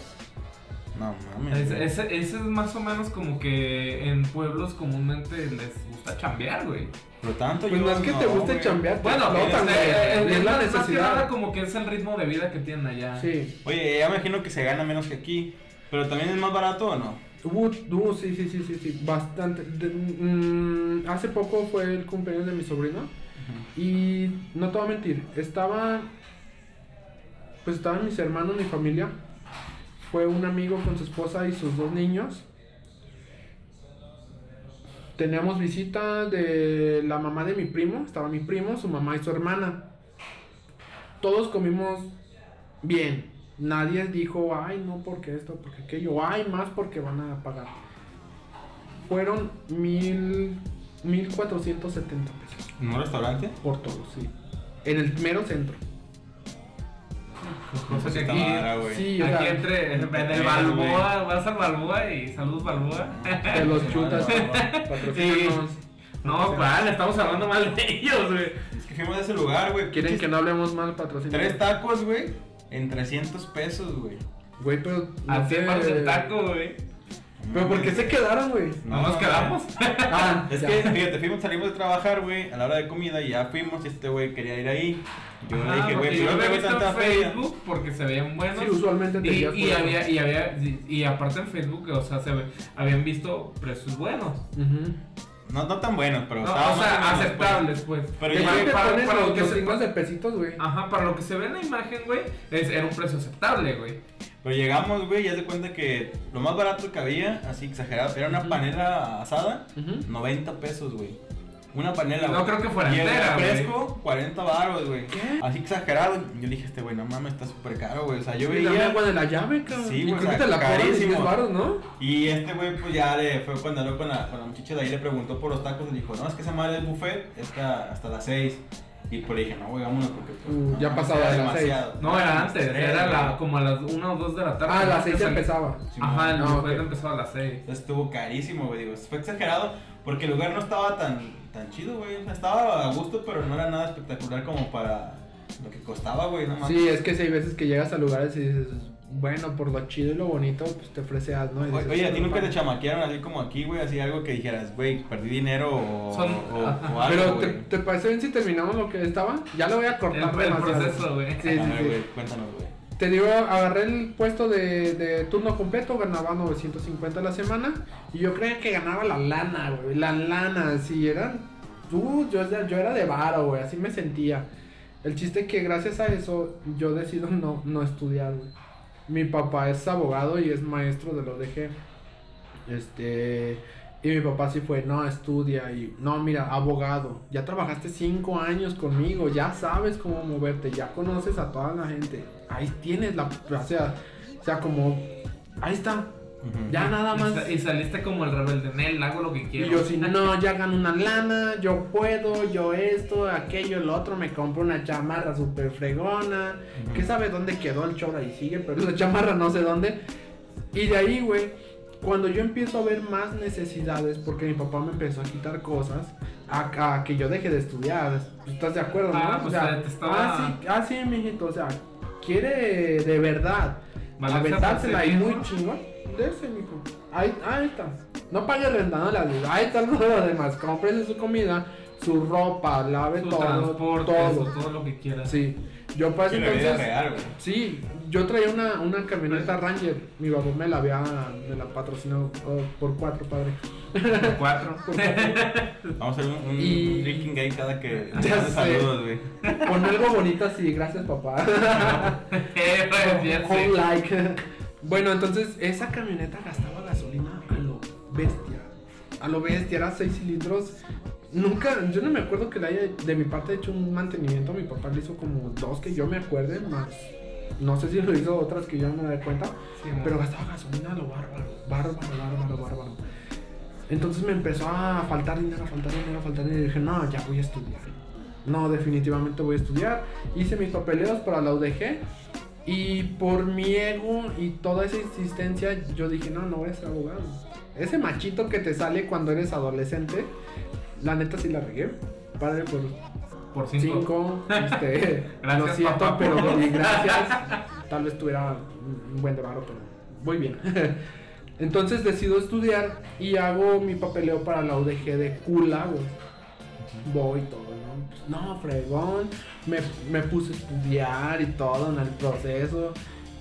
No mames. Ese, güey. ese, ese es más o menos como que en pueblos comúnmente les gusta chambear, güey. Pero tanto Pues yo no es que te guste güey. chambear, Bueno, explotan, este, güey. eh, es la más- más que nada necesidad. como que es el ritmo de vida que tienen allá. Sí. Oye, ya me imagino que se gana menos que aquí. Pero también es más barato o no? Hubo, hubo- sí, sí, sí, sí, sí, bastante. De- mm, hace poco fue el cumpleaños de mi sobrino y no te voy a mentir, estaba, pues estaban mis hermanos, mi familia, fue un amigo con su esposa y sus dos niños. Teníamos visita de la mamá de mi primo, estaba mi primo, su mamá y su hermana. Todos comimos bien. Nadie dijo, ay, no, porque esto, porque aquello, ay, más porque van a pagar. Fueron mil, mil cuatrocientos setenta pesos ¿En un restaurante? por todo, sí. En el mero centro. Cosa que aquí. Sí, aquí entre en, en el Balboa, vas al Balboa y saludos Balboa. te los chutas, Sí. patrocínanos. No, ¿cuál? Estamos hablando mal de ellos, güey. Es que fuimos a ese lugar, güey. Quieren que no hablemos mal, Tres patrocínanos. tacos, güey. En 300 pesos, güey. Güey, pero. no Así sé- es el taco, güey. Pero ¿por qué se quedaron, güey? ¿No nos quedamos? Ah, *laughs* Es ya. que, fíjate, fuimos, salimos de trabajar, güey, a la hora de comida y ya fuimos y este güey quería ir ahí. Yo le Ah, dije, güey, yo no he tengo visto tanta en feria. Facebook porque se veían buenos. Sí, usualmente te y, y había, y había, y, y aparte en Facebook, o sea, se ve- habían visto precios buenos. Ujú. No, no tan buenos, pero No, o más sea, o menos, aceptables, pues. Pero yo ya te para- lo que los se- de pesitos, güey. Ajá, para lo que se ve en la imagen, güey, es- era un precio aceptable, güey. Pero llegamos, güey, y haz de cuenta que lo más barato que había, así exagerado, era una panela asada, Ujú. 90 pesos, güey. Una panela, No güey. creo que fuera y el entera, güey. refresco, 40 baros, güey. ¿Qué? Así exagerado. Yo le dije, este güey, no mames, está súper caro, güey. O sea, yo Y dame veía... agua de la llave, cabrón. Sí, y güey, creo o que sea, te la carísimo. 10 baros, ¿no? Y este güey, pues ya le fue cuando habló con la, con la muchacha de ahí, le preguntó por los tacos y dijo, no, es que esa madre es buffet, está hasta las 6. Y pues le dije, no, güey, vámonos porque pues, Uh, no, ya pasaba era de las demasiado. No, era antes, Tres, era la, como a las 1 o 2 de la tarde. Ah, a las ¿no? 6 Que sal- empezaba. Sí, Ajá, el No, buffet ok. empezó a las 6. Entonces estuvo carísimo, güey, digo, fue exagerado porque el lugar no estaba tan, tan chido, güey. O sea, estaba a gusto, pero no era nada espectacular como para lo que costaba, güey, no. Sí, es que si hay veces que llegas a lugares y dices, bueno, por lo chido y lo bonito, pues te ofreceas, ¿no? Y Oye, dices, Oye, a ti "No, nunca te mames". chamaquearon así como aquí, güey, así algo que dijeras, güey, perdí dinero o, Son- o, algo, Pero, ¿te. ¿te parece bien si terminamos lo que estaba? Ya lo voy a El, cortar. el demasiado. proceso, güey. Sí, A sí, ver, sí. güey, cuéntanos, güey. Te digo, agarré el puesto de, turno completo, ganaba 950 a la semana. Y yo creía que ganaba la lana, güey. La lana, sí, eran. Uh, yo, yo era de varo, güey, así me sentía. El chiste es que gracias a eso yo decido *laughs* no, no estudiar, güey. Mi papá es abogado y es maestro de lo ODG. Este. Y mi papá sí fue, no, estudia. Y no, mira, abogado. Ya trabajaste cinco años conmigo. Ya sabes cómo moverte. Ya conoces a toda la gente. Ahí tienes la. O sea, o sea como. Ahí está. Ya nada Y más. Y, saliste como el rebelde, Nel, hago lo que quiero. Y yo sí, no, ya gano una lana, yo puedo, yo esto, aquello, el otro, me compro una chamarra súper fregona, Ujú. que sabe dónde quedó el chorro ahí sigue, pero la chamarra no sé dónde. Y de ahí, güey, cuando yo empiezo a ver más necesidades, porque mi papá me empezó a quitar cosas, a, a que yo deje de estudiar, ¿estás de acuerdo? Ah, no? pues, te estaba- ah, sí, ah, sí, mijito, o sea, quiere de verdad aventársela sí muy chingón. De ese, mijo. Ahí, ahí está. No pague renta, no la luz. Ahí está *laughs* lo demás. Cómprese su comida, su ropa, lave Su todo. transporte, todo. todo lo que quieras. Sí. Yo vida entonces. real. Sí, yo traía una, una camioneta Ranger. Mi papá me la había me la patrocinó oh, por cuatro, padre. Por cuatro. *laughs* Por cuatro. Vamos a hacer un, un Y- drinking game cada que Ya sé. saludos, güey. Con algo bonito así, gracias papá. *laughs* *laughs* Eh, pues. Home like. Bueno, entonces esa camioneta gastaba gasolina a lo bestia. A lo bestia, era 6 cilindros. Nunca, yo no me acuerdo que le haya de mi parte hecho un mantenimiento. Mi papá le hizo como dos que yo me acuerde, más. No sé si lo hizo otras que yo no me doy cuenta. Sí. Pero gastaba gasolina lo bárbaro. Bárbaro, bárbaro, bárbaro. Entonces me empezó a faltar dinero, a faltar dinero, a faltar dinero. Y dije, no, ya voy a estudiar. No, definitivamente voy a estudiar. Hice mis papeleos para la UDG. Y por mi ego y toda esa insistencia, yo dije, no, no voy a ser abogado. Ese machito que te sale cuando eres adolescente, la neta sí la regué. Padre por Por cinco. Cinco, este, *laughs* Gracias, lo siento, papá. pero *laughs* gracias. Tal vez tuviera un buen de varo, pero muy bien. *laughs* Entonces decido estudiar y hago mi papeleo para la UDG de Cula, güey. Voy todo, ¿no? Pues, no, fregón. Me, me puse a estudiar y todo en el proceso.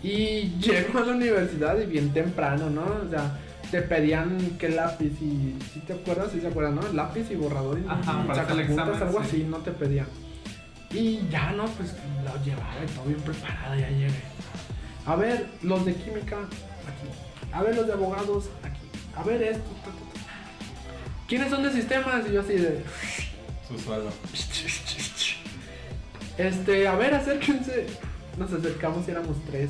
Y llego a la universidad y bien temprano, ¿no? O sea, te pedían que lápiz y... ¿Sí te acuerdas? ¿Sí se acuerdan, no? Lápiz y borrador y Ajá, sacapuntas, examen, algo sí. así, no te pedían. Y ya, no, pues lo llevaba y todo bien preparado, ya llegué. A ver, los de química, aquí. A ver, los de abogados, aquí. A ver esto, ta, ta, ta. ¿Quiénes son de sistemas? Y yo así de... Su sueldo. Este, a ver, acérquense. Nos acercamos y éramos tres.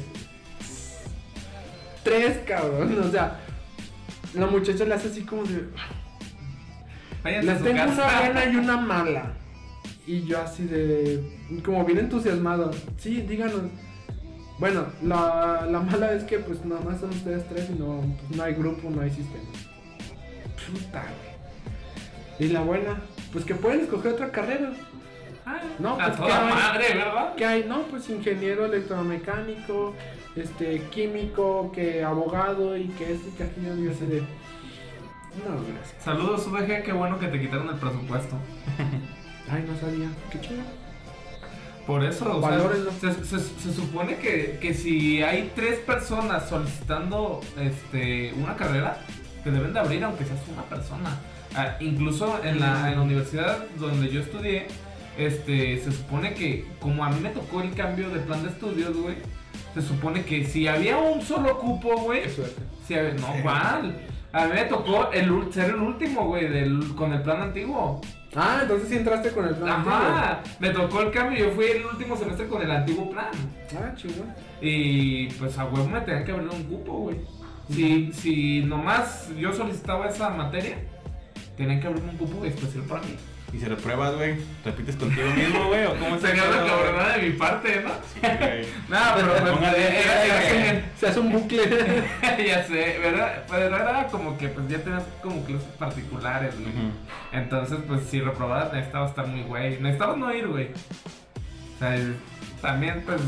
Tres, cabrón. O sea, la muchacha le hace así como de. Váyanse su tengo casa. *laughs* una buena y una mala. Y yo así de. Como bien entusiasmado. Sí, díganos. Bueno, la, la mala es que pues nada más son ustedes tres y no, pues, no hay grupo, no hay sistema. Puta, güey. Y la buena, pues que pueden escoger otra carrera. Ah, No, a pues, toda ¿qué hay? madre, ¿verdad? ¿Qué hay? No, pues ingeniero electromecánico, este, químico, que abogado y que este, que aquello. Y yo así de. No, gracias. Saludos, UDG, qué bueno que te quitaron el presupuesto. *laughs* Ay, no sabía. Qué chido. Por eso, o sea, Valórenlo. se, se- se supone que, que si hay tres personas solicitando este, una carrera, te deben de abrir aunque seas una persona. Ah, incluso en la, en la universidad donde yo estudié, este, se supone que como a mí me tocó el cambio de plan de estudios, güey, se supone que si había un solo cupo, güey, Qué suerte. si había- no, *laughs* ¿cuál? A mí me tocó el, ser el último, güey, del- con el plan antiguo. Ah, entonces sí entraste con el plan. Ajá, me tocó el cambio, yo fui el último semestre con el antiguo plan. antiguo. Ah, chingón. Y pues a huevo me tenían que abrir un cupo, güey. Si, si nomás yo solicitaba esa materia, tenían que abrirme un cupo especial para mí. Y si repruebas, güey, repites contigo mismo, güey, o cómo *laughs* pedo, güey? cabronada de mi parte, ¿no? Ok. *laughs* No, pero Póngale, era- era-. Se hace un bucle. *laughs* ya sé, ¿verdad? Pero era como que pues ya tenías como clases particulares, güey. Entonces, pues si reprobabas necesitabas estar muy güey. Necesitabas no ir, güey. O sea, el- también, pues,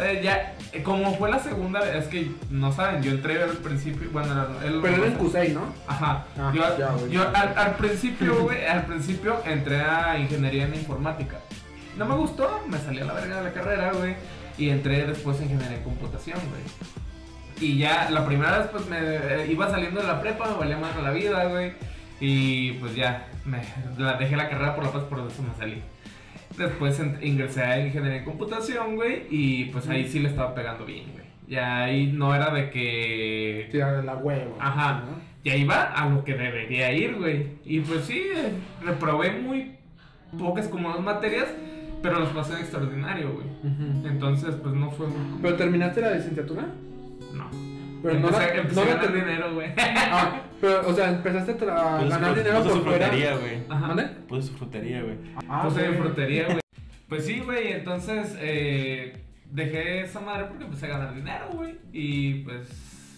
eh, ya, eh, como fue la segunda, es que no saben, yo entré al principio, bueno, él Pero era en Cusey, ¿no? Ajá. Ah, yo ya, güey. yo al, al principio, güey, al principio entré a ingeniería en informática. No me gustó, me salí a la verga de la carrera, güey. Y entré después a ingeniería en computación, güey. Y ya, la primera vez, pues me eh, iba saliendo de la prepa, me valía más la vida, güey. Y pues ya, me la dejé la carrera por la paz, por eso me salí. Después ent- ingresé a ingeniería en computación, güey. Y pues ahí sí le estaba pegando bien, güey. Ya ahí no era de que Tirar la huevo. Ajá. ¿no? ya iba a lo que debería ir, güey. Y pues sí, eh, reprobé muy pocas como dos materias, pero los pasé de extraordinario, güey. Ujú. Entonces, pues no fue muy... ¿Pero terminaste la licenciatura? No. Pero no empecé, la, empecé no a ganar dinero, güey. Ah, pero, o sea, empezaste a Puso ganar dinero puso por su fuera. frutería, güey. Ajá. ¿Mande? Puso su frutería, güey. Ah, Puse güey. de frutería, güey. *laughs* Pues sí, güey, entonces eh, dejé esa madre porque empecé a ganar dinero, güey. Y pues,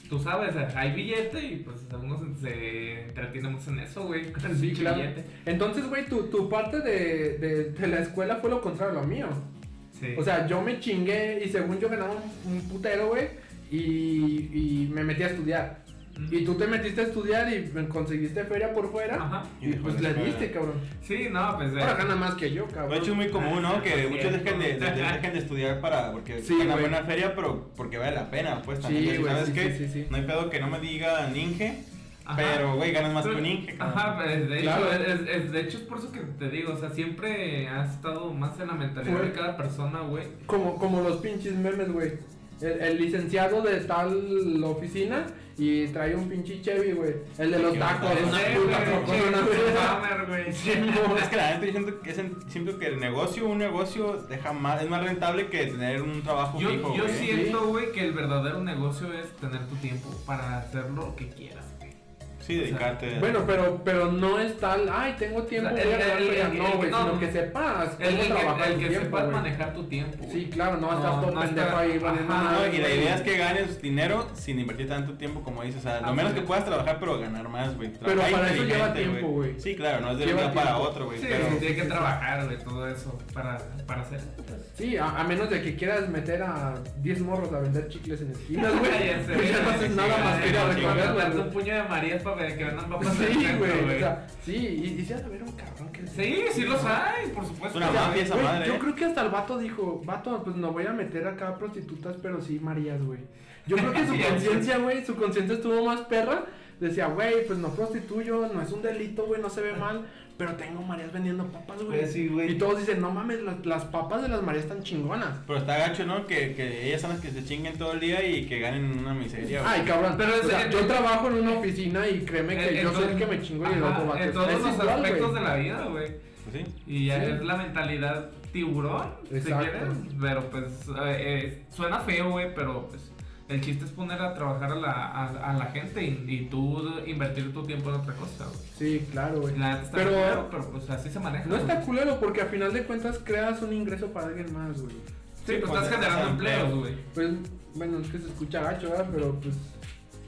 tú sabes, hay billete y pues uno se, se entretiene mucho en eso, güey, con el Sí, pinche claro. billete. Entonces, güey, tu, tu parte de, de, de la escuela fue lo contrario a lo mío. Sí. O sea, yo me chingué y según yo ganaba un, un putero, güey, y, y me metí a estudiar. Y tú te metiste a estudiar y conseguiste feria por fuera. Ajá. Y pues le diste, cabrón. Sí, no, pues... eh, Ahora gana más que yo, cabrón. De hecho es muy común, ¿no? Que Ah, muchos sí. dejen de, de- de- dejen de estudiar para porque Sí, güey. buena feria, pero porque vale la pena, pues también. Sí, Entonces, ¿Sabes sí, qué? sí, sí, sí. No hay pedo que no me diga ninje, Ajá. pero güey, ganas más que Pero- un ninje. cabrón. Ajá, pues de hecho, Claro. es, es- de hecho es por eso que te digo, o sea, siempre has estado más en la mentalidad Fue- de cada persona, güey. Como, como los pinches memes, güey. El, el licenciado de tal oficina y trae un pinche Chevy, güey. El de los tacos, bonito. una puta güey, Es que la yo siento que, es en- siento que el negocio, un negocio deja más, es más rentable que tener un trabajo Yo, fijo, yo siento, güey, que el verdadero negocio es tener tu tiempo para hacer lo que quieras. Sí, dedicarte. Bueno, pero, pero no es tal, ay, tengo tiempo, O sea, voy a el- grabar el- feria". el- No, güey, no, sino que sepas El, cómo el trabajar que, el tu que tiempo, sepas güey. manejar tu tiempo. Sí, claro, no vas a estar No, todo no pendejo ahí Ajá, No, madre, y la güey. idea es que ganes dinero sin invertir tanto tiempo como dices. O sea, lo menos sí. que puedas trabajar, pero ganar más, güey. Pero Trabajar para eso lleva tiempo, güey. Sí, claro, no es de un día para otro, güey. Sí, pero sí, tiene que trabajar, güey, todo eso para, para hacer. Sí, a, a menos de que quieras meter a 10 morros a vender chicles en esquinas, güey. *laughs* Ya sé, *laughs* ya no haces sí, nada sí, más que ir a un puño de Marías para que vendan papas en el Sí, centro, güey. O sea, sí, y, y si ha de haber un cabrón que Sí, sí los hay, por supuesto. Una O sea, mafia esa madre, Yo ¿eh? creo que hasta el vato dijo, vato, pues no voy a meter acá prostitutas, pero sí Marías, güey. Yo creo que su *laughs* conciencia, güey, su conciencia estuvo más perra. Decía, güey, pues no prostituyo, no es un delito, güey, no se ve mal, pero tengo Marías vendiendo papas, güey. Pues sí, güey. Y todos dicen, no mames, las, las papas de las Marías están chingonas. Pero está gacho, ¿no? Que, que ellas son las que se chinguen todo el día y que ganen una miseria, güey. Ay, cabrón. Pero es- o sea, en- yo trabajo en una oficina y créeme que yo soy el que me chingo y el Ajá, otro vato. En todos es los igual, aspectos güey. de la vida, güey. Pues sí. Y ya Sí. es la mentalidad tiburón, si quieres. Pero pues eh, eh, suena feo, güey, pero pues el chiste es poner a trabajar a la, a, a la gente y, y tú invertir tu tiempo en otra cosa, güey. Sí, claro, güey. Está Pero- culero, pero pues así se maneja. No está culero porque a final de cuentas creas un ingreso para alguien más, güey. Sí, pues pues, estás generando empleo. empleos, güey. Pues, bueno, es que se escucha gacho, ¿verdad? Pero pues,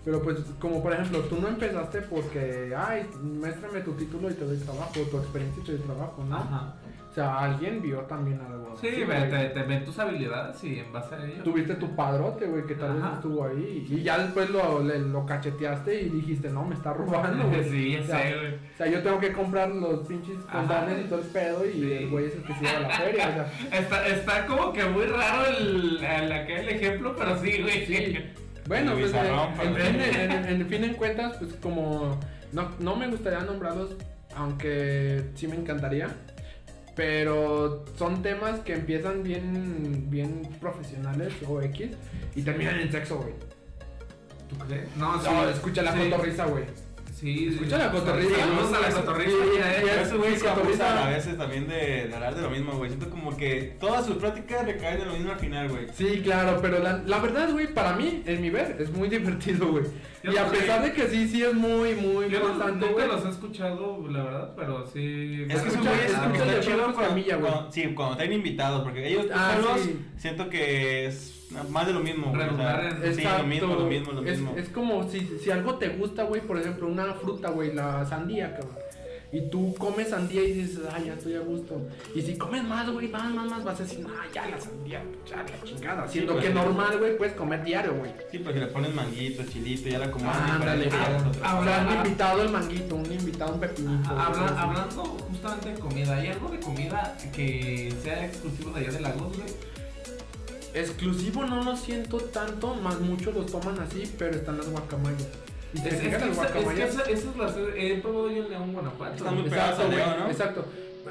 pero pues, como por ejemplo, tú no empezaste porque, ay, muéstrame tu título y te doy trabajo, tu experiencia y te doy trabajo, ¿no? Ajá. O sea, alguien vio también algo. Sí, ve, te, te ven tus habilidades y en base a ello. Tuviste tu padrote, güey, que tal vez estuvo ahí. Y ya después lo, le- lo cacheteaste y dijiste, no, me está *laughs* robando, güey. Sí, ya O sea, sé, güey. O sea, yo tengo que comprar los pinches condones y todo el pedo y Sí. el güey es el que se lleva a la feria, o sea. *laughs* Está, está como que muy raro el, el, aquel el ejemplo, pero sí, güey. Sí. Bueno, pues en, fin, en, en- en fin en cuentas, pues como no, no me gustaría nombrarlos, aunque sí me encantaría, pero son temas que empiezan bien, bien profesionales o X y terminan en sexo, güey. ¿Tú crees? No, sí. No, escucha la sí. cotorriza, güey. Sí, Escucha la cotorriza, Sí, ¿no? me gusta la sí, es- esos güeyes se abusan a veces también de, de hablar de lo mismo, güey. Siento como que todas sus pláticas recaen en lo mismo al final, güey. Sí, claro, pero la, la verdad, güey, para mí, en mi ver, es muy *laughs* divertido, güey. Y a pesar de que sí, sí es muy, muy Yo no, constante, nunca güey. los he escuchado, la verdad, pero sí. Es que que el de está chido cuando, güey. cuando- sí, cuando traen invitados, porque ellos Ah, solos sí. siento que es más de lo mismo, güey. o sea, sí, lo mismo, lo mismo, lo es, mismo. es como si, si algo te gusta, güey, por ejemplo, una fruta, güey, la sandía, cabrón. Y tú comes sandía y dices, ay, ya estoy a gusto. Y si comes más, güey, más, más, más, vas a decir, ah, ya la sandía, ya la chingada. Siendo pues, que sí. normal, güey, puedes comer diario, güey. Sí, porque le pones manguito, chilito, ya la comes. Ándale, Ah, O sea, ah, un invitado el manguito, un invitado un pepinito. Ajá, habla- hablando justamente de comida, ¿hay algo de comida que sea exclusivo de allá de Lagos, güey? Exclusivo no lo siento tanto, más muchos lo toman así, pero están las guacamayas. Y Es, te es las esa- es que guacamayas. esa- esas las he probado yo en León, Guanajuato. Están muy Exacto, pegadas al güey, León, ¿no? Exacto.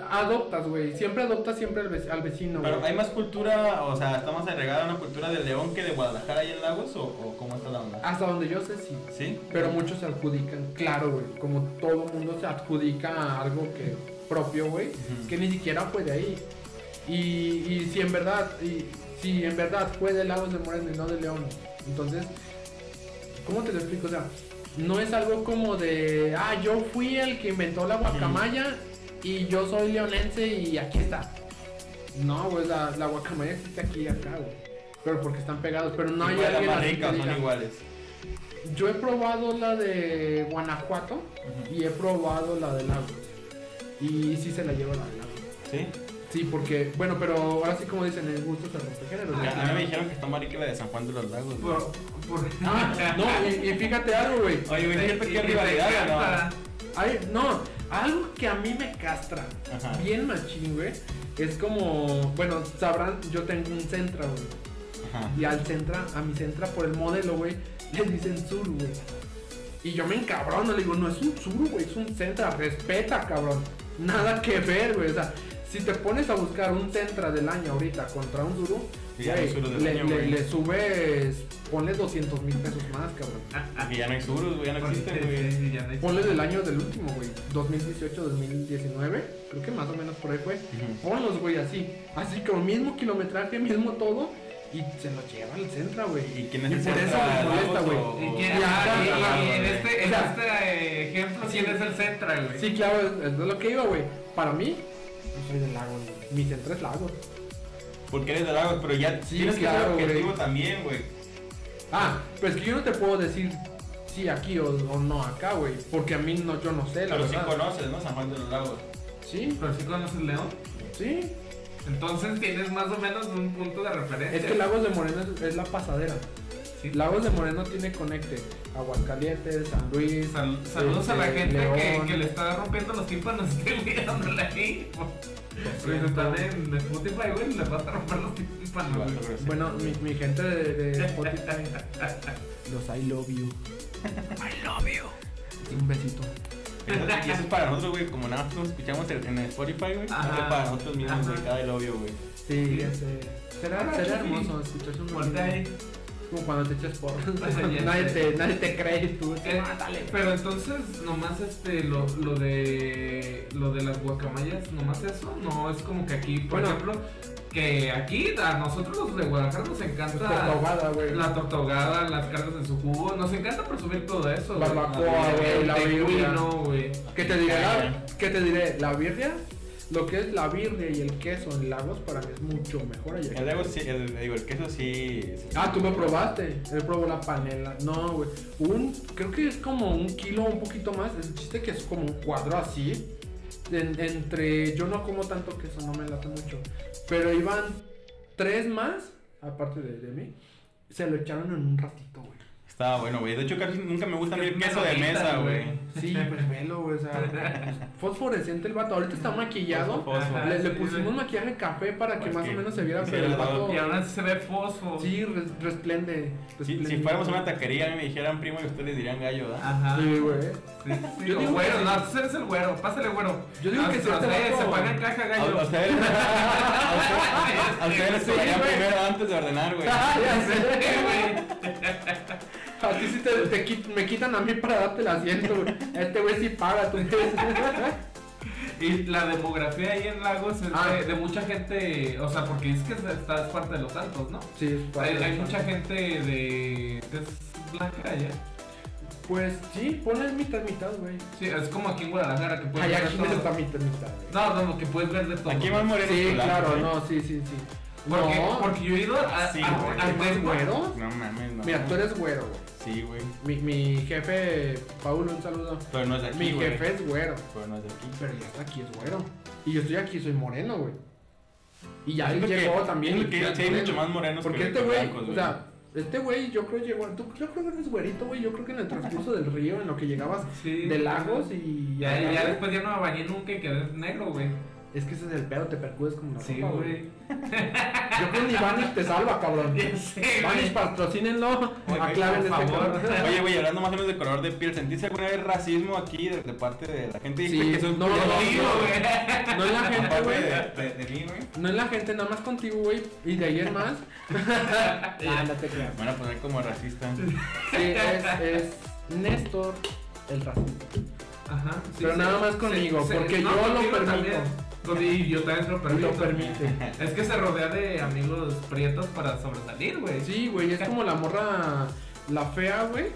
Adoptas, güey. Siempre adoptas siempre al, vec- al vecino, güey. Pero hay más cultura, o sea, está más agregada una cultura de León que de Guadalajara ahí en Lagos, o, o cómo está la onda? Hasta donde yo sé, sí. ¿Sí? Pero muchos se adjudican, claro, güey. Como todo mundo se adjudica a algo que propio, güey. Que ni siquiera fue de ahí. Y, y si en verdad, y si en verdad fue de Lagos de Moreno y no de León. Entonces, ¿cómo te lo explico? O sea, no es algo como de, ah, yo fui el que inventó la guacamaya y yo soy leonense y aquí está. No, güey, la, la guacamaya existe aquí y acá, güey. Pero porque están pegados, pero no hay ¿Cuál es alguien la más así que son diga- iguales? Yo he probado la de Guanajuato y he probado la de Lagos. Y sí se la lleva la de Lagos. ¿Sí? Sí, porque, bueno, pero ahora sí como dicen, el gusto se rompe géneros. A mí me dijeron que está más rica la de San Juan de los Lagos, güey. Por, por... Ah, no, y, y fíjate algo, güey. Oye, güey, ¿qué, rivalidad no? Ay, no, algo que a mí me castra, Ajá. bien machín, güey, es como, bueno, sabrán, yo tengo un Centra, güey. Ajá. Y al Centra, a mi Centra, por el modelo, güey, le dicen Sur, güey. Y yo me encabrono, le digo, no es un Sur, güey, es un Centra, respeta, cabrón. Nada que ver, güey, o sea, si te pones a buscar un Centra del año ahorita contra un Zuru, ya del le, año, le- güey. le subes, ponle 200 mil pesos más, cabrón. Porque ya no hay surus, güey, ya no existen, Sí, güey. sí, no Ponle del año del último, güey, 2018, 2019, creo que más o menos por ahí fue. Ujú. Ponlos, güey, así, así con mismo kilometraje, mismo todo, y se lo lleva al centro, güey. ¿Y quién es Y el por eso Centra, me molesta, Lagos güey. o- ¿Y ah, en este, en O sea, este eh, ejemplo, ¿quién es el centra, güey? Sí, claro, es, es lo que iba, güey. Para mí, soy de Lagos, güey. Mi centro es Lagos. Porque eres de Lagos, pero ya Sí, tienes que claro, ser objetivo güey. también, güey. Ah, pues que yo no te puedo decir sí aquí o, o no acá, güey. Porque a mí no, yo no sé, la Pero sí verdad. conoces, ¿no? San Juan de los Lagos. Sí, Pero sí conoces León. sí. Entonces tienes más o menos un punto de referencia. Es que Lagos de Moreno es, es la pasadera. Sí. Lagos de Moreno tiene conecte. Aguascalientes, San Luis. Sal- saludos a la este, gente que, León. que le está rompiendo los tímpanos este güey dándole ahí. Porque están en Spotify, güey, les vas a romper los tímpanos, güey. Bueno, mi, mi gente de, de Spotify. *laughs* los I love you. I love you. Un besito. Eso- y eso es para nosotros, güey. Como nada más nos escuchamos en Spotify, güey. Ajá. Es para nosotros mismos, güey. Cada el obvio, güey. Sí, ya sé. Será, será hermoso escucharse un Voltea ahí. Como cuando te echas. *laughs* Ya nadie, te, nadie te cree tú. Eh, "Ah, dale". pero entonces, nomás este, lo, lo de lo de las guacamayas, nomás eso, no es como que aquí, por Bueno. ejemplo, que aquí a nosotros los de Guadalajara nos encanta Tortogada, la tortogada, las carnes en su jugo, nos encanta presumir todo eso. Barbacoa, güey, la güey. ¿Qué te diré? La, ¿Qué te diré? La birria, lo que es la birria y el queso en Lagos para mí es mucho mejor allá. El, Lagos sí, el, digo, el queso sí. sí. Ah, tú me probaste. Él probó la panela. No, güey. Un, creo que es como un kilo, un poquito más. El chiste que es como un cuadro así. En- entre. Yo no como tanto queso, no me late mucho. Pero iban tres más, aparte de, de mí. Se lo echaron en un ratito, güey. Estaba bueno, güey. De hecho, casi nunca me gusta a el Es queso de mesa, güey. Sí, *laughs* pues velo, güey. O sea, *laughs* fosforescente el vato. Ahorita está maquillado. Fosfo, fosfo. Ajá. Le, pusimos maquillaje café para que Pues más que- o menos se viera, pero el vato. Y ahora se ve fosfo. Sí, res- resplende. Si, si fuéramos a una taquería y me dijeran primo y ustedes dirían gallo, ¿verdad? Ajá. Sí, güey. Sí, sí, Yo digo que güero, no, tú eres el güero, pásale güero. Yo digo que sí, o este sea, vato- se paga en caja A, gallo. a ustedes, *laughs* a ustedes, a ustedes les primero antes de ordenar, güey. Ah, ya sé, güey. A ti sí te, te quit- me quitan a mí para darte el asiento, güey. Este güey sí paga, tú *laughs* Y la demografía ahí en Lagos es Ah. de, de mucha gente, o sea, porque es que estás parte de los altos, ¿no? Sí, es parte Hay, de hay mucha gente de tez blanca allá. Pues sí, pones mitad, mitad, güey. Sí, es como aquí en Guadalajara que puedes Ay, ver aquí de no está todo. mitad, mitad, güey. No, no, que puedes ver de todo. Aquí más morenos Sí, claro, no, sí, sí, sí. Porque, no, porque yo he ido a, Sí, a- güey. al ¿Tú eres Tesco. güero? No mames, no. Mira, tú eres güero, güey. Sí, güey. Mi, mi jefe, Paulo, un saludo. Pero no es de aquí, Mi güey. jefe es güero. Pero no es de aquí. Pero ya está aquí, es güero. Y yo estoy aquí, soy moreno, güey. Y ya él que- llegó también. que ya hay mucho más morenos Porque que- este güey, o sea, este güey yo creo llegó, tú yo creo que eres güerito, güey, yo creo que en el transcurso del río, en lo que llegabas Sí. de lagos y... Ya, ya después ya no me bañé nunca y quedé negro, güey. Es que ese es el pedo, te percudes como una Sí, ropa, güey. *laughs* Yo creo que ni Vanish te salva, cabrón. Sé, Vanish, patrocínenlo, aclaren por este favor. cabrón. Oye, güey, hablando más o menos de color de piel, ¿sentiste alguna vez racismo aquí de, de parte de la gente? Sí, Dijiste que son no, no, Sí, ¿no? güey. No es la gente, güey. de, de, de mí, güey. No es la gente, nada más contigo, güey. Y de ayer más. *laughs* Ah, no te creas. Me van a poner como racista. Sí, es, es Néstor el racista. Ajá. sí, Pero sí. nada más Sí, conmigo, sí. porque yo lo permito. también. Yo también te lo permito. Lo permite. Es que se rodea de amigos prietos para sobresalir, güey. Sí, güey, es como la morra, la fea, güey.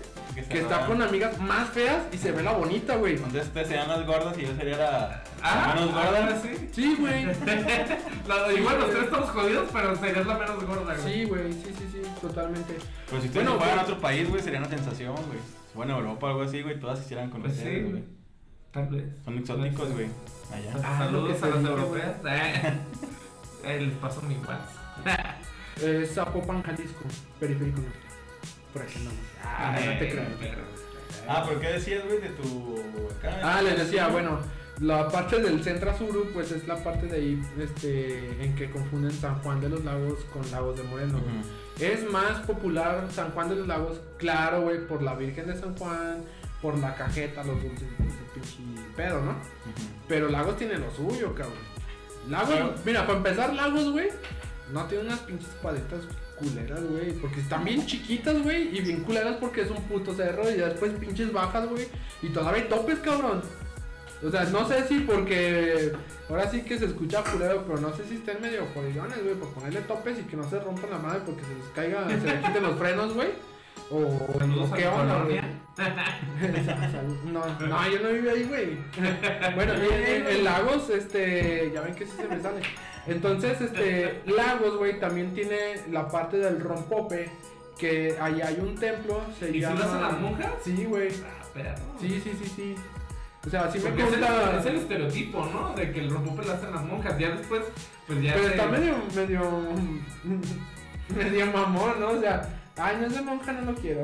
Que está con amigas más feas y se ve la bonita, güey. Entonces ustedes serían las gordas y yo sería la, Ah, la menos gorda. ah, sí. Sí, güey. *laughs* Igual los tres estamos jodidos, pero serías la menos gorda, güey. Sí, güey, sí, sí, sí, totalmente. Pero si ustedes Bueno, fueran a pues- otro país, güey, sería una sensación, güey. Si fueran a Europa o algo así, güey, todas quisieran Pues conocer, sí, güey. güey. Tal vez. Son exóticos, güey. Allá. Ah, Saludos lo que a las europeas. Eh, les paso mi WhatsApp. *laughs* Es Zapopan, Jalisco, periférico norte. Por aquí no. Ah, no te creas. Ah, ¿pero qué decías, güey, de tu... acá? Ah, les decía, bueno, la parte del Centro Suru, pues es la parte de ahí, este, en que confunden San Juan de los Lagos con Lagos de Moreno. Es más popular San Juan de los Lagos, claro, güey, por la Virgen de San Juan, por la cajeta, los dulces, pinche pedo, ¿no? Pero Lagos tiene lo suyo, cabrón. Lagos, mira, para empezar, Lagos, güey, no tiene unas pinches paletas culeras, güey, porque están bien chiquitas, güey, y bien culeras porque es un puto cerro y después pinches bajas, güey, y todavía hay topes, cabrón. O sea, no sé si porque ahora sí que se escucha culero, pero no sé si estén medio jodidones, güey, por ponerle topes y que no se rompan la madre porque se les caiga, se les quiten los frenos, güey. O, Saludos a qué onda, güey. *laughs* no, no, yo no vivo ahí, güey. Bueno, en, Lagos, este, ya ven que sí se me sale. Entonces, este, Lagos, güey, también tiene la parte del rompope, que ahí hay un templo, se ¿Y si llama... lo hacen las monjas? Sí, güey. Ah, perro. Sí, sí, sí, sí. O sea, sí me Porque es el, consta... es el estereotipo, ¿no? De que el rompope lo hacen las monjas. Ya después, pues ya. Pero se- está medio, medio, *laughs* medio mamón, ¿no? O sea, ay, no es de monja, no lo quiero.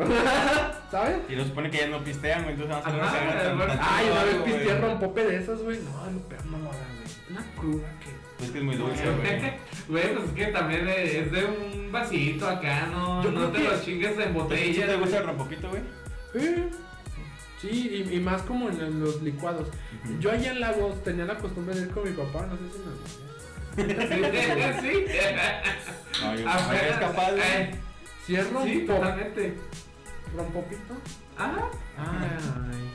*laughs* ¿Sabes? Y lo supone que ya no pistean, güey, entonces vamos a hacer Ay, una vez pisteé rompope de esos, güey. No, lo peor no lo hagan, güey. Una cruda que... Pues que es muy dulce, güey. *laughs* Güey, pues es que también es de un vasito acá, no, Yo no te que- lo chingues en ¿Sí botella. te gusta el rompopito, güey? Eh, Sí, y, y más como en, en los licuados. Yo allá en Lagos tenía la costumbre de ir con mi papá, no sé si me... *laughs* Sí, sí. No, yo Apenas- es capaz, eh, Si es Sí, rompo, totalmente. rompopito. Ajá. Ay.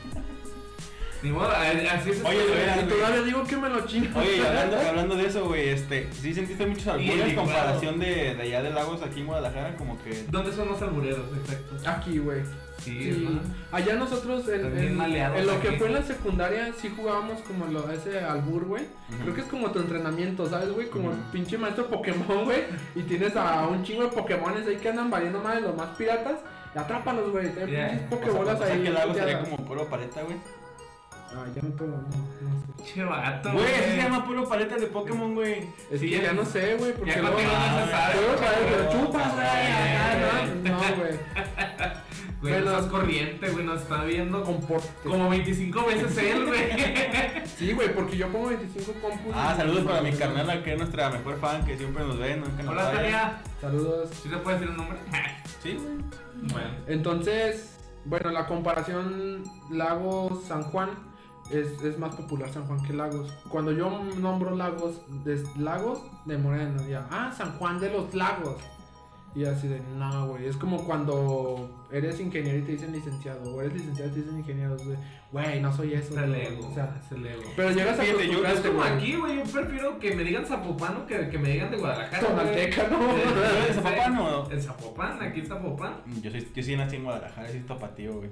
Ni modo, eh, así es. Oye. Y todavía digo que me lo chingo. Oye, y hablando, hablando de eso, güey, este, ¿sí sentiste muchos albures en comparación de, de allá de Lagos aquí en Guadalajara? Como que... ¿Dónde son los albureros? Exacto. Aquí, güey. Sí, Sí, ¿no? allá nosotros en, en- en lo que fue en la secundaria sí jugábamos como lo, ese albur, güey. Ujú. Creo que es como tu entrenamiento, ¿sabes, güey? Como el Ujú. pinche maestro Pokémon, güey. Y tienes a un chingo de Pokémones ahí que andan valiendo más de los más piratas. Y atrápalos, güey. Ten Ya. pinches Pokébolas o sea, ahí. que Lagos sería puteadas. como puro paleta, güey. Ah, ya no puedo, no, no sé. Che vato. Güey, así se llama puro paleta de Pokémon, güey. Es Sí, que ya no sé, güey, porque Ya luego... contigo no se sabe. Chaval. que lo chupas, güey. acá, No, no, güey. No Bueno. estás corriente, güey, nos está viendo como, Compórtate. como 25 veces él, güey. Sí, güey, porque yo pongo 25 compus. Ah, saludos para mi carnal, que es nuestra mejor fan, que siempre nos ve, nunca nos Hola. Tania. Saludos. ¿Sí se puede decir un nombre? *laughs* Sí, güey. bueno. Entonces, bueno, la comparación Lagos San Juan es, es más popular San Juan que Lagos. Cuando yo nombro Lagos, es Lagos de Moreno, ya, ah, San Juan de los Lagos. Y así de, no, güey, es como cuando eres ingeniero y te dicen licenciado, o eres licenciado y te dicen ingeniero, güey, no soy eso. Es el güey". ego. O sea, es el ego. pero llegas a Fíjate, yo- Es como aquí, güey. Yo prefiero que me digan zapopano que que me digan de Guadalajara. güey. Tonalteca, ¿no? Sí, ¿Tú eres de. Zapopan o...? En Zapopan, aquí en Zapopan. Yo, soy, yo sí nací en Guadalajara, sí tapatío, güey.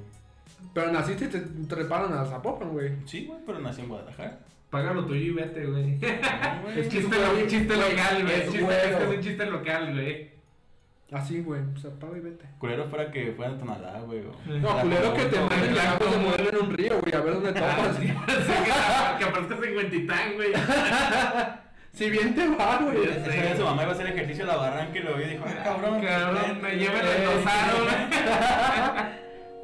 Pero naciste y te treparon a Zapopan, güey. Sí, güey, pero nací en Guadalajara. Paga lo tuyo y vete, güey. No. Es Chiste, lo- chiste local, güey. es. Es que es un chiste local, güey. Así, güey, o sea, paga y vete. Culero fuera que fuera de Tonalá, güey. No, La culero que te manden güey. ya como mueren en un río, güey, a ver dónde Ah, *laughs* sí, que, aparezcas en Huentitán, güey. *laughs* Si bien te va, güey. Ese su mamá iba a hacer ejercicio en la barranca y lo vio y dijo, ah, cabrón. Cabrón, me lleva el endosado, güey.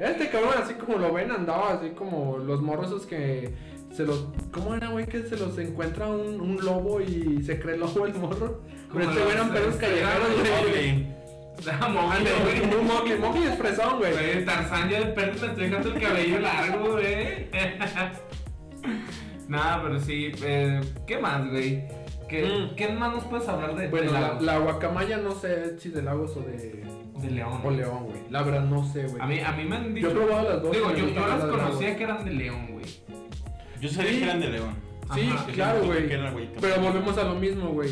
*laughs* Este cabrón, así como lo ven, andaba así como los morros esos que se los. ¿Cómo era, güey? Que se los encuentra un, un lobo y se cree lobo el morro. Pero este güey eran perros callejeros, güey. *laughs* Mowgli, Ándale, güey. Un Mowgli, Mowgli es fresón, güey. Güey, Tarzán ya de perro le estoy dejando el cabello largo, güey. *laughs* Nada, pero sí. Eh, ¿Qué más, güey? ¿Qué, Mm. ¿Qué más nos puedes hablar de, Bueno, de la, la guacamaya no sé si de Lagos o de. De León. O León, güey. La verdad no sé, güey. A mí, a mí me han dicho. Yo he probado las dos. Digo, me yo, yo las conocía que eran de León, güey. Yo sabía Sí. que eran de León. Sí, Ajá. Yo claro, güey. Pero volvemos a lo mismo, güey.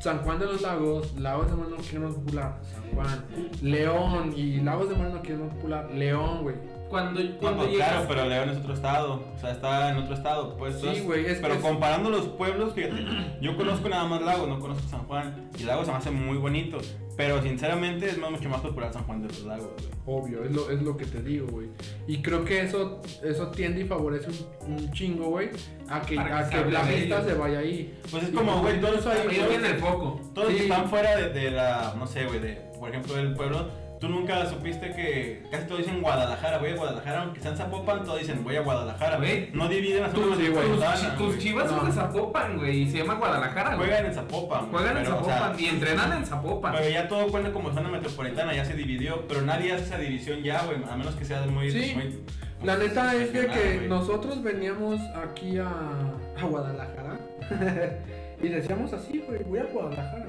San Juan de los Lagos, Lagos de Moreno que es más popular, San Juan, León y Lagos de Moreno que es más popular, León, güey. Cuando, cuando llegas. claro, pero León es otro estado. O sea, está en otro estado. Pues, Sí, güey, es que Pero es- comparando los pueblos, fíjate, *clears throat* yo conozco nada más Lagos, no conozco San Juan. Y Lagos se me hace muy bonito. Pero sinceramente es más- mucho más popular San Juan de los Lagos, güey. Obvio, es lo, es lo que te digo, güey. Y creo que eso, eso tiende y favorece un, un chingo, güey, a que, que a que hable la vista se vaya ahí. Pues es Y como, güey, todos, eso ahí, todos- el foco. todos que Sí. están fuera de, de la, no sé, güey, de, por ejemplo, del pueblo. Tú nunca supiste que casi todos dicen Guadalajara, voy a Guadalajara, aunque sean Zapopan, todos dicen voy a Guadalajara. Güey. No dividen las zonas sí, güey. Tus, chivas son de Zapopan, güey. Y se llama Guadalajara. Juegan en Zapopan. Juegan en Zapopan y entrenan en Zapopan. Pero ya todo cuenta como zona metropolitana, ya se dividió, pero nadie hace esa división ya, güey, a menos que sea muy... Sí. muy- La neta es de que güey. nosotros veníamos aquí a, a Guadalajara *laughs* y decíamos así, güey, voy a Guadalajara.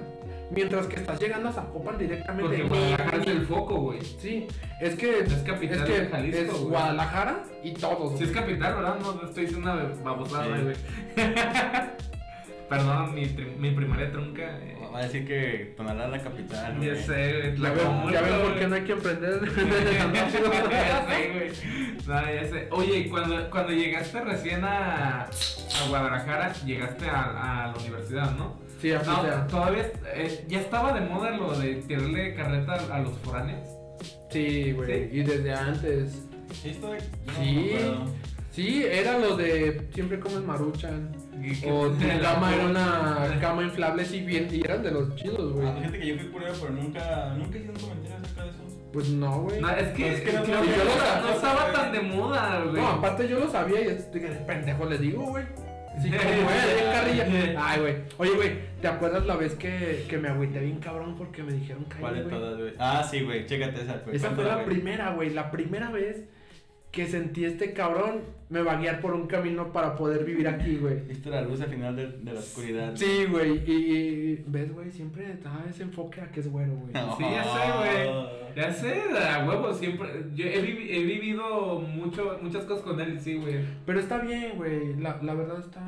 Mientras que estás llegando a Zapopan directamente. Porque Guadalajara es el foco, güey. Sí, es que Es capital es, que de Jalisco, es. Guadalajara y todos. Si es capital, ¿verdad? No estoy diciendo una babosada, Sí. güey. *laughs* Perdón, mi, tri- mi primaria trunca. eh, Va a decir que Tonalá es la capital. Ya güey. sé, la ya ven por qué no hay que emprender. *laughs* ya sé, güey. No, ya sé. Oye, y cuando, cuando llegaste recién a, a Guadalajara, llegaste a, a la universidad, ¿no? Sí, así No, sea. todavía eh, ya estaba de moda lo de tirarle carreta a los foráneos. Sí, güey. ¿Sí? Y desde antes. Sí, estoy. no Sí. Sí, era lo de siempre comes maruchan. O tu *laughs* cama era una cama inflable, sí, bien. Y eran de los chidos, güey. Ah, Fíjate que yo fui curioso, pero nunca, nunca hice un comentario acerca de eso. Pues no, güey. No, es que, No, es que no yo estaba tan de moda, güey. No, aparte yo lo sabía y pendejo le digo, güey. Sí, como bien *laughs* carrilla. Ay, güey. Oye, güey, ¿te acuerdas la vez que, que me agüité bien cabrón porque me dijeron ¿Cuál de todas, güey? Ah, sí, güey, chécate esa. güey. Esa fue la güey. primera, güey. La primera vez que sentí este cabrón me va a guiar por un camino para poder vivir aquí, güey. Viste la luz al final de, de la oscuridad. Sí, güey. Y, ves, güey, siempre da ese enfoque a que es güero, güey. No. Sí, ya sé, güey. Ya sé, a huevo, siempre. Yo he, vivi- he vivido mucho, muchas cosas con él, sí, güey. Pero está bien, güey. La, la verdad está,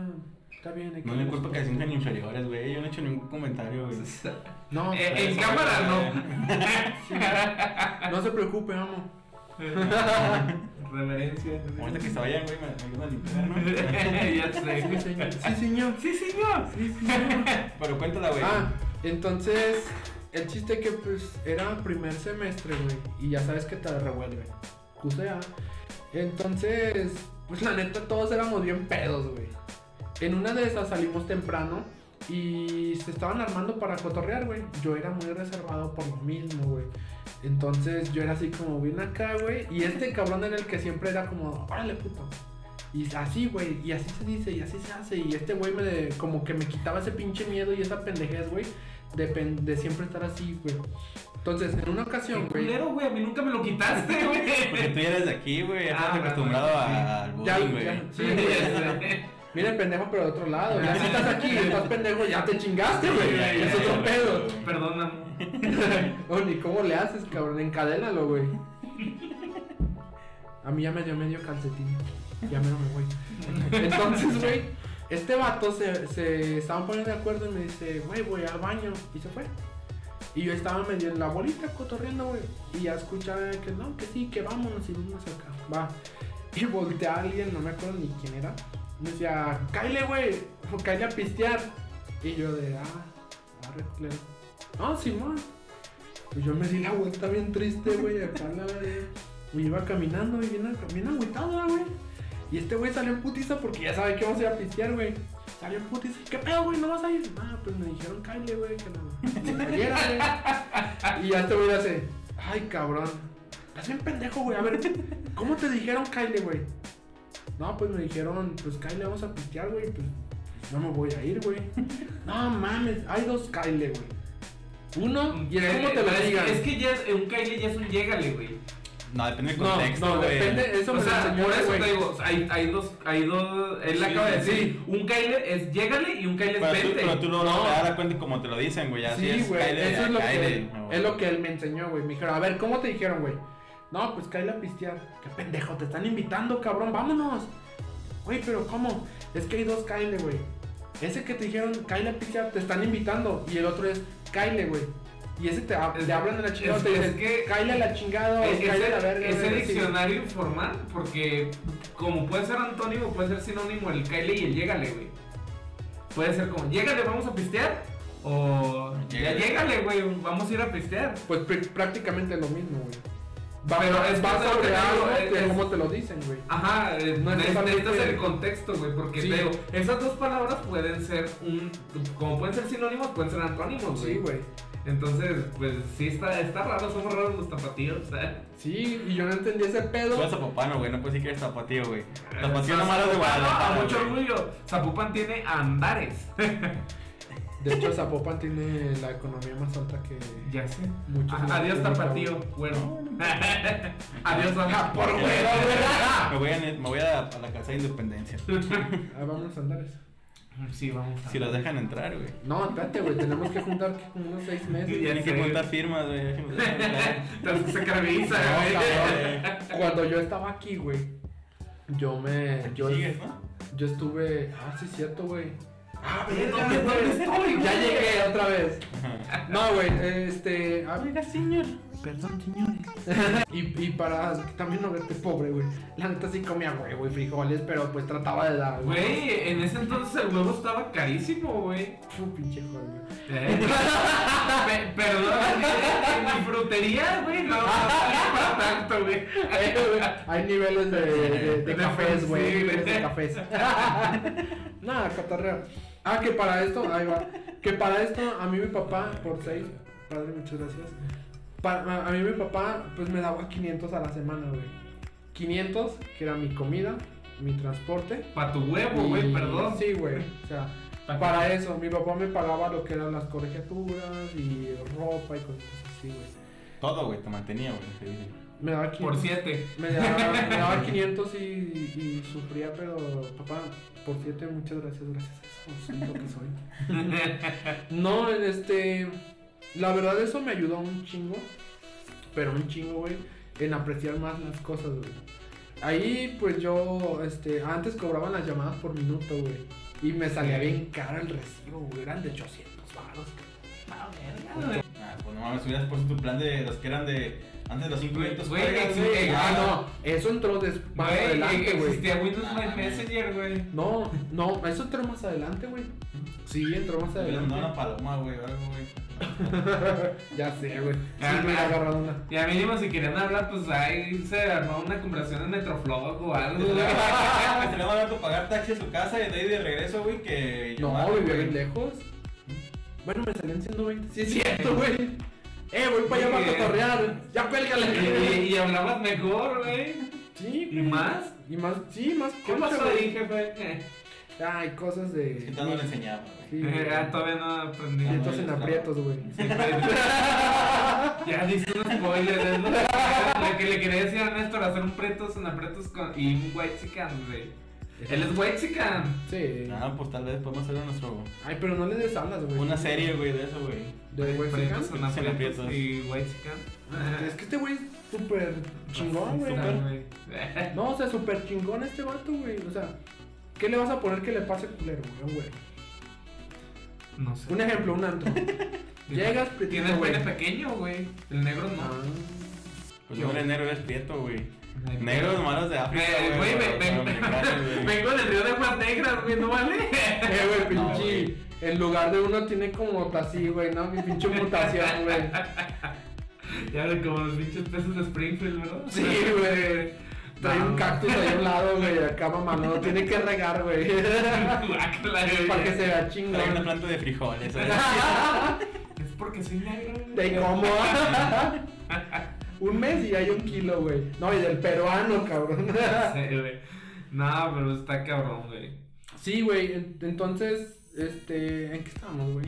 está bien. No me culpo que se sientan inferiores, güey. Yo no he hecho ningún comentario, güey. *laughs* No, Eh, *laughs* en cámara *laughs* sí. no se preocupe, amo. Reverencia. Ahorita que se vayan, güey, me, ayudan a limpiar, ¿no? *laughs* ya Sí, sé. señor. Sí, señor. Sí, señor. Sí, señor. Pero cuéntala, güey. Ah, entonces, el chiste que pues era primer semestre, güey, y ya sabes que te revuelven. QCA. Entonces, pues la neta todos éramos bien pedos, güey. En una de esas salimos temprano y se estaban armando para cotorrear, güey. Yo era muy reservado por lo mismo, güey. Entonces yo era así como bien acá, güey. Y este cabrón era el que siempre era como, órale, puto. Y así, güey, y así se dice, y así se hace. Y este güey me de- como que me quitaba ese pinche miedo y esa pendejez, güey, de, pen- de siempre estar así, güey. Entonces, en una ocasión, güey. culero, güey. A mí nunca me lo quitaste, *laughs* güey. Porque tú ya eres de aquí, güey. Ya Ah, estás acostumbrado al Ya, bullying, güey. ya, sí, Ya *laughs* güey. Mira el pendejo, pero de otro lado. Ya *laughs* si estás aquí estás pendejo, ya te chingaste, güey. Es otro pedo. Perdóname. *laughs* Oh, ni cómo le haces, cabrón. Encadénalo, güey. A mí ya me dio medio calcetín. Ya me me voy. Entonces, güey, este vato se, se estaban poniendo de acuerdo y me dice, güey, voy al baño. Y se fue. Y yo estaba medio en la bolita cotorreando, güey. Y ya escuchaba que no, que sí, que vámonos y vamos acá. Va. Y volteé a alguien, no me acuerdo ni quién era. Me decía, cáile, güey. Cáile a pistear. Y yo de, ah, arre, culero. No, Simón. Pues yo me di la vuelta bien triste, güey, acá la verga. Y iba caminando y bien, bien agüitado, güey. Y este güey salió en putiza porque ya sabe que vamos a ir a pistear, güey. Salió en putiza. ¿Qué pedo, güey? ¿No vas a ir? Ah, pues me dijeron cállate, güey, que no. que güey. Y ya este güey hace, ay, cabrón. Estás bien pendejo, güey. A ver, ¿cómo te dijeron cállate, güey? No, pues me dijeron, pues cállate, vamos a pistear, güey. Pues no me voy a ir, güey. *laughs* No mames, hay dos Kyle, güey. Uno, y es como te lo Es que- digan. Es que ya es- un Kylie ya es un llégale, güey. No, depende del No, contexto, no, güey. depende, eso O me sea, enseñó por eso güey. te digo, hay, hay dos, hay dos, él Sí, acaba de sí. decir, un Kyle es llégale y un Kyle es Pero tú, vente. pero tú no, No. te das cuenta como te lo dicen, güey. Así Sí, es, güey, eso es lo, que, no. es lo que él me enseñó, güey. Me dijeron, a ver, ¿cómo te dijeron, güey? No, pues cállate a pistear. Qué pendejo, te están invitando, cabrón, vámonos. Güey, pero ¿cómo? Es que hay dos Kyle, güey. Ese que te dijeron, Kyle a pistear, te están invitando. Y el otro es Kyle, güey. Y ese te, Es- te hablan de la chingada, es- te dicen, es que- Kyle a la chingada Es- Kyle a la ese, verga. diccionario informal, porque como puede ser antónimo, puede ser sinónimo el Kyle y el llégale, güey. Puede ser como, llégale, vamos a pistear. O ya llégale, güey, vamos a ir a pistear. Pues pr- prácticamente lo mismo, güey. Va, Pero es que sobre te algo que como te lo dicen, güey. Ajá, eh, No necesitas el contexto, güey, porque Sí. te digo, esas dos palabras pueden ser un, como pueden ser sinónimos, pueden ser antónimos, güey. Sí, güey. Entonces, pues sí está, está raro, somos raros los tapatíos, sea. Sí, y yo no entendí ese pedo. Tú eres zapopano, güey. No puedes decir que eres tapatío, güey. Eh, Tapatío nomás de Guadalajara. mucho orgullo. Zapopan tiene andares. *laughs* De hecho, Zapopan tiene la economía más alta que ya sé. muchos. A- en la adiós tapatío, güey. bueno. *laughs* adiós Zapopan. por Me güero, voy a, me voy a, a la casa de Independencia. *laughs* Ah, vamos a Andares. Sí, vamos a Si los dejan entrar, güey. No, espérate, güey, tenemos que juntar que como unos seis meses. Tienen que juntar firmas, güey. *laughs* No, güey. cabrón. Cuando yo estaba aquí, güey, yo me. Yo, Sigues, ¿no? yo estuve. Ah, sí, es cierto, güey. Ah, ¿dónde güey. estoy, Ya llegué otra vez. No, güey, este. Oiga, señor. Perdón, señores. *laughs* Y, y para también no verte pobre, güey. La neta sí comía huevo y frijoles, pero pues trataba de dar, Güey, en ese entonces el huevo estaba carísimo, güey. Fu, pinche joder. Eh. *laughs* Pe- Perdón, en mi frutería, güey, no, no para tanto, güey. Hay niveles de, de, de cafés, güey. De cafés. *laughs* Nada, cotorreo. Ah, que para esto, ahí va. Que para esto, a mí mi papá, por seis, padre, muchas gracias. Pa- a, mí mi papá, pues me daba 500 a la semana, güey. 500, que era mi comida, mi transporte. Pa' tu huevo, güey, y- perdón. Sí, güey. O sea, *laughs* Pa' para eso, mi papá me pagaba lo que eran las colegiaturas y ropa y cosas así, güey. Todo, güey, te mantenía, güey. Me daba 500. Por siete. Me daba, me daba *laughs* 500 y, y sufría, pero papá, por 7, muchas gracias, gracias a eso, lo que soy. *laughs* No, este, la verdad eso me ayudó un chingo, pero un chingo, güey, en apreciar más las cosas, güey. Ahí, pues yo, este, antes cobraban las llamadas por minuto, güey, y me salía bien caro el recibo, güey, eran de 800 baros. Ah. Ah, pues no mames, hubieras puesto tu plan de los que eran de antes de los 5 Güey, minutos. güey. Ah, no, eso entró des- más Güey, adelante, güey. existía Windows My Messenger, güey. No, no, eso entró más adelante, güey. Sí, entró más adelante. mandó una paloma, güey, o algo, güey. *laughs* Ya sé, güey. Sí, Ah, me ah. agarrado una. Y a mínimo si querían hablar, pues ahí se armó una conversación en Metroflog o algo, güey. Se le va a pagar taxi a su casa y de ahí de regreso, güey, que... No, güey. bien lejos. Bueno, me salían 120. Sí, es cierto, güey. Eh, voy para allá Sí. para cotorrear. Ya Y, y- cuélgale. y hablabas mejor, güey. Sí, ¿Y más? Y más, sí, más. ¿Qué concha, pasó ahí, jefe? Ay, cosas de. Es que todavía no le enseñaba, güey. Sí. *laughs* Ah, todavía no aprendí. Aprietos en aprietos, güey. *laughs* Ya diste un spoiler, es lo que, *laughs* lo que le quería decir a Néstor, hacer un pretos en aprietos con, y un white chican, güey. Él es white chican. Sí. Ah, pues tal vez podemos hacer nuestro... Ay, pero no le des alas, güey. Una serie, güey, de eso, güey. De aprietos y white. Es que este güey es súper chingón, güey. No, o sea, súper chingón este vato, güey. O sea, ¿qué le vas a poner que le pase culero, güey? güey? No sé. Un ejemplo, un antro. *laughs* Llegas, Tiene pretito, el güey. pene pequeño, güey. El negro no. Ah. Pues Yo- no eres negro, eres prieto, güey. Negros malos de África, Eh, güey, vengo del *laughs* río de aguas negras, güey, ¿no vale? Eh, güey, No, pinche. En lugar de uno tiene como así, güey, ¿no? Mi pinche mutación, güey. *laughs* Ya ven como los pinches peces de Springfield, ¿verdad? Sí, güey. Trae un cactus ahí a un lado, güey, *laughs* acá mamá, no tiene que regar, güey. Para que se vea Trae una chingón. planta de frijoles, ¿sabes? *laughs* Es porque soy negro, güey. De cómo. un mes y hay un kilo, güey. No, y del peruano, cabrón. Sí, güey. No, pero está cabrón, güey. Sí, güey, en- entonces, este, ¿en qué estábamos, güey?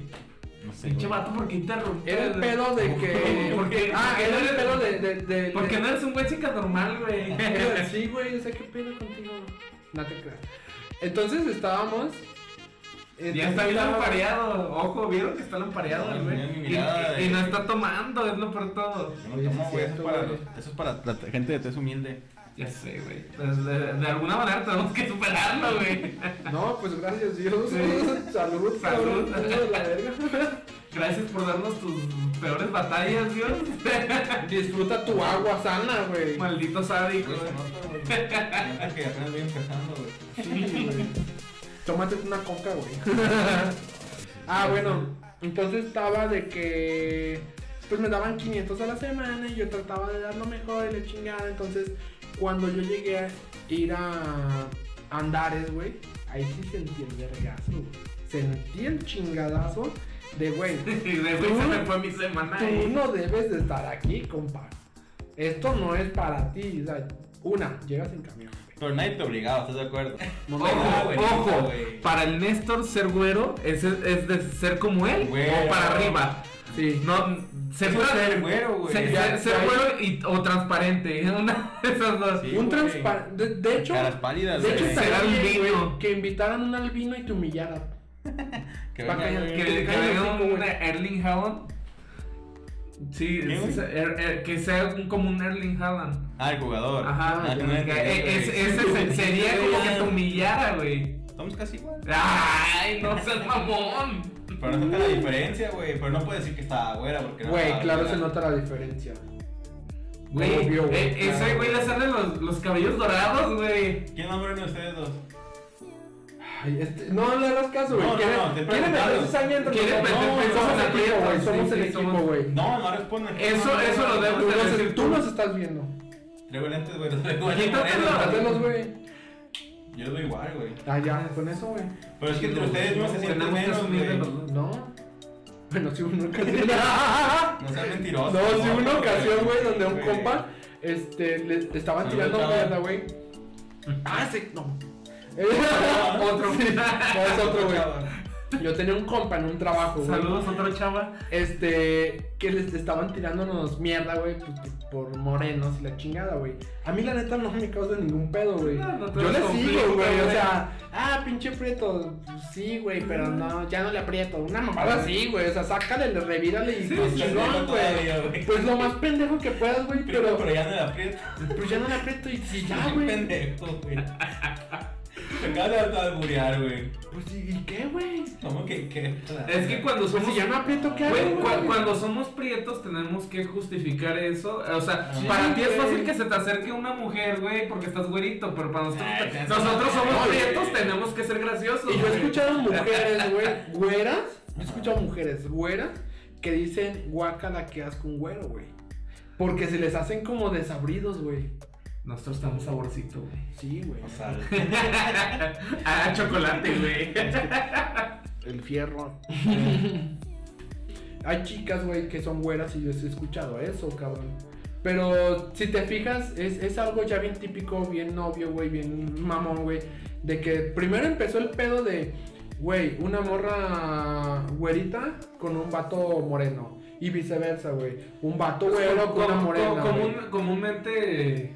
No sé, Pinche vato, ¿por qué interrumpes? Era el pedo de que. *laughs* ¿Por qué? Ah, ¿Por qué era el pedo de. de, de- Porque de- no eres un güey chica normal, güey. *laughs* Era- Sí, güey, o sea, ¿qué pedo contigo? No te creas. Entonces estábamos. Ya entonces está bien lampareado. Ojo, ¿vieron que está lampareado el güey? Y, no está tomando, es lo por todo. Yo no Oye, tomo, sí es güey. Eso es cierto, para, güey. eso es para la gente de tez humilde. Ya sé, güey. Pues, de, de alguna manera tenemos que superarlo, güey. No, pues gracias Dios. Sí. *laughs* Salud, Salud. cabrón, la verga. Gracias por darnos tus peores batallas, Dios. Disfruta tu agua sana, güey. Maldito sádico, nota que apenas voy empezando, güey. Sí, güey. Tómate una coca, güey. *laughs* ah, bueno. Entonces estaba de que. Pues me daban 500 a la semana y yo trataba de dar lo mejor y la chingada. Entonces, cuando yo llegué a ir a Andares, güey, ahí sí sentí el vergazo, güey. Sentí el chingadazo de, güey, *laughs* Y de güey se me fue mi semana. tú ahí. no debes de estar aquí, compa. Esto no es para ti. O sea, una, llegas en camión, güey. Pero nadie te obligaba, ¿estás de acuerdo? No, Ojo, buenísimo, ojo, güey. para el Néstor ser güero es, es de ser como él Güero. o para arriba. Sí. No, ser güero, güey. ser- Ya, ser- ser ya. güero y, o transparente. *laughs* Una de esas dos. Sí, un transparente. De, de hecho, Caras pálidas, de hecho albino. que invitaran a un albino y te humillaran. Que venga, que-. Que, le que un. Erling Haaland. Sí, er- er- que sea un- como un Erling Haaland. Ah, el jugador. Ajá, Ah, no eh, ese, se- sería como que te humillara, güey. Estamos casi igual. Ay, no seas mamón. Pero no toca la diferencia, güey. Pero no puede decir que está güera porque no Güey, está claro güera. se nota la diferencia. Güey, Obvio, güey, eh, ese claro. güey le salen los, los cabellos dorados, güey. ¿Quién moreno de ustedes dos? Ay, este- no le hagas caso, güey. No, no, Quiere- no, te he quiere preguntado. meter cizaña entre Quiere nosotros. meter No, pesos somos en el equipo, güey. Somos el equipo, güey. No, no responden. Eso- eso lo debes de decir Tú los estás viendo. Traigo lentes, güey. Quítatelo. morenos, güey. Yo veo igual, güey. Ah, ya, con eso, güey. Pero es que entre ustedes no se sienten menos, güey. No. Bueno, sí, una ocasión. No sean mentirosos. No, sí, una güey. ocasión, güey, donde un compa este, le estaban tirando mierda, güey. *laughs* Ah, sí, no. *laughs* Otro. Es otro, güey. Yo tenía un compa en un trabajo, güey. Saludos, otro chava. Este, que les estaban tirándonos mierda, güey, pues, por, por morenos y la chingada, güey. A mí la neta no me causa ningún pedo, güey. No, no Yo le sigo, güey, o sea, ah, pinche prieto, pues, sí, güey, pero no, ya no le aprieto. Una mamada así, güey, o sea, sácale, le revírale y Sí, pues chingón, güey. Pues lo más pendejo que puedas, güey, Pero, pero, ya no la aprieto. pues ya no le aprieto y sí, ya, güey. pendejo, güey. Me acabas de alburear, güey. Pues, ¿y qué, güey? ¿Cómo que qué? Es que cuando Pues somos. si ya no aprieto, ¿qué Güey, cu- cuando somos prietos tenemos que justificar eso. O sea, Sí, para ti es fácil que se te acerque una mujer, güey, porque estás güerito, pero para nosotros, Ay, te- nosotros somos prietos, tenemos que ser graciosos. Y yo he escuchado mujeres, *laughs* güey, güeras. Yo he escuchado mujeres güeras que dicen guácala que asco un güero, güey. Porque se les hacen como desabridos, güey. Nosotros estamos saborcito, güey. Sí, güey. O sea, *laughs* ah, *laughs* chocolate, güey. *laughs* El fierro. Hay chicas, güey, que son güeras y yo he escuchado eso, cabrón. Pero si te fijas, es, es algo ya bien típico, bien obvio, güey, bien mamón, güey. De que primero empezó el pedo de, güey, una morra güerita con un vato moreno. Y viceversa, güey. Un vato güero con una morena. com- güey. común- comúnmente,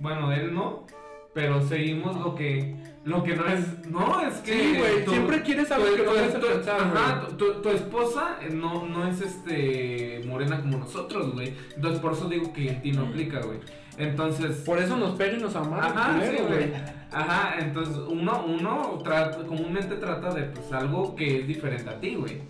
bueno, él no, pero seguimos lo que, lo que no es, no, es que... Sí, güey, tu- siempre quieres algo que no tu- Ajá, tu, esposa eh, no, no es este morena como nosotros, güey. Entonces por eso digo que en ti no aplica, güey. Entonces... Por eso nos pega y nos amamos, Ajá, sí, güey. Ajá, entonces uno, uno trata, comúnmente trata de pues algo que es diferente a ti, güey.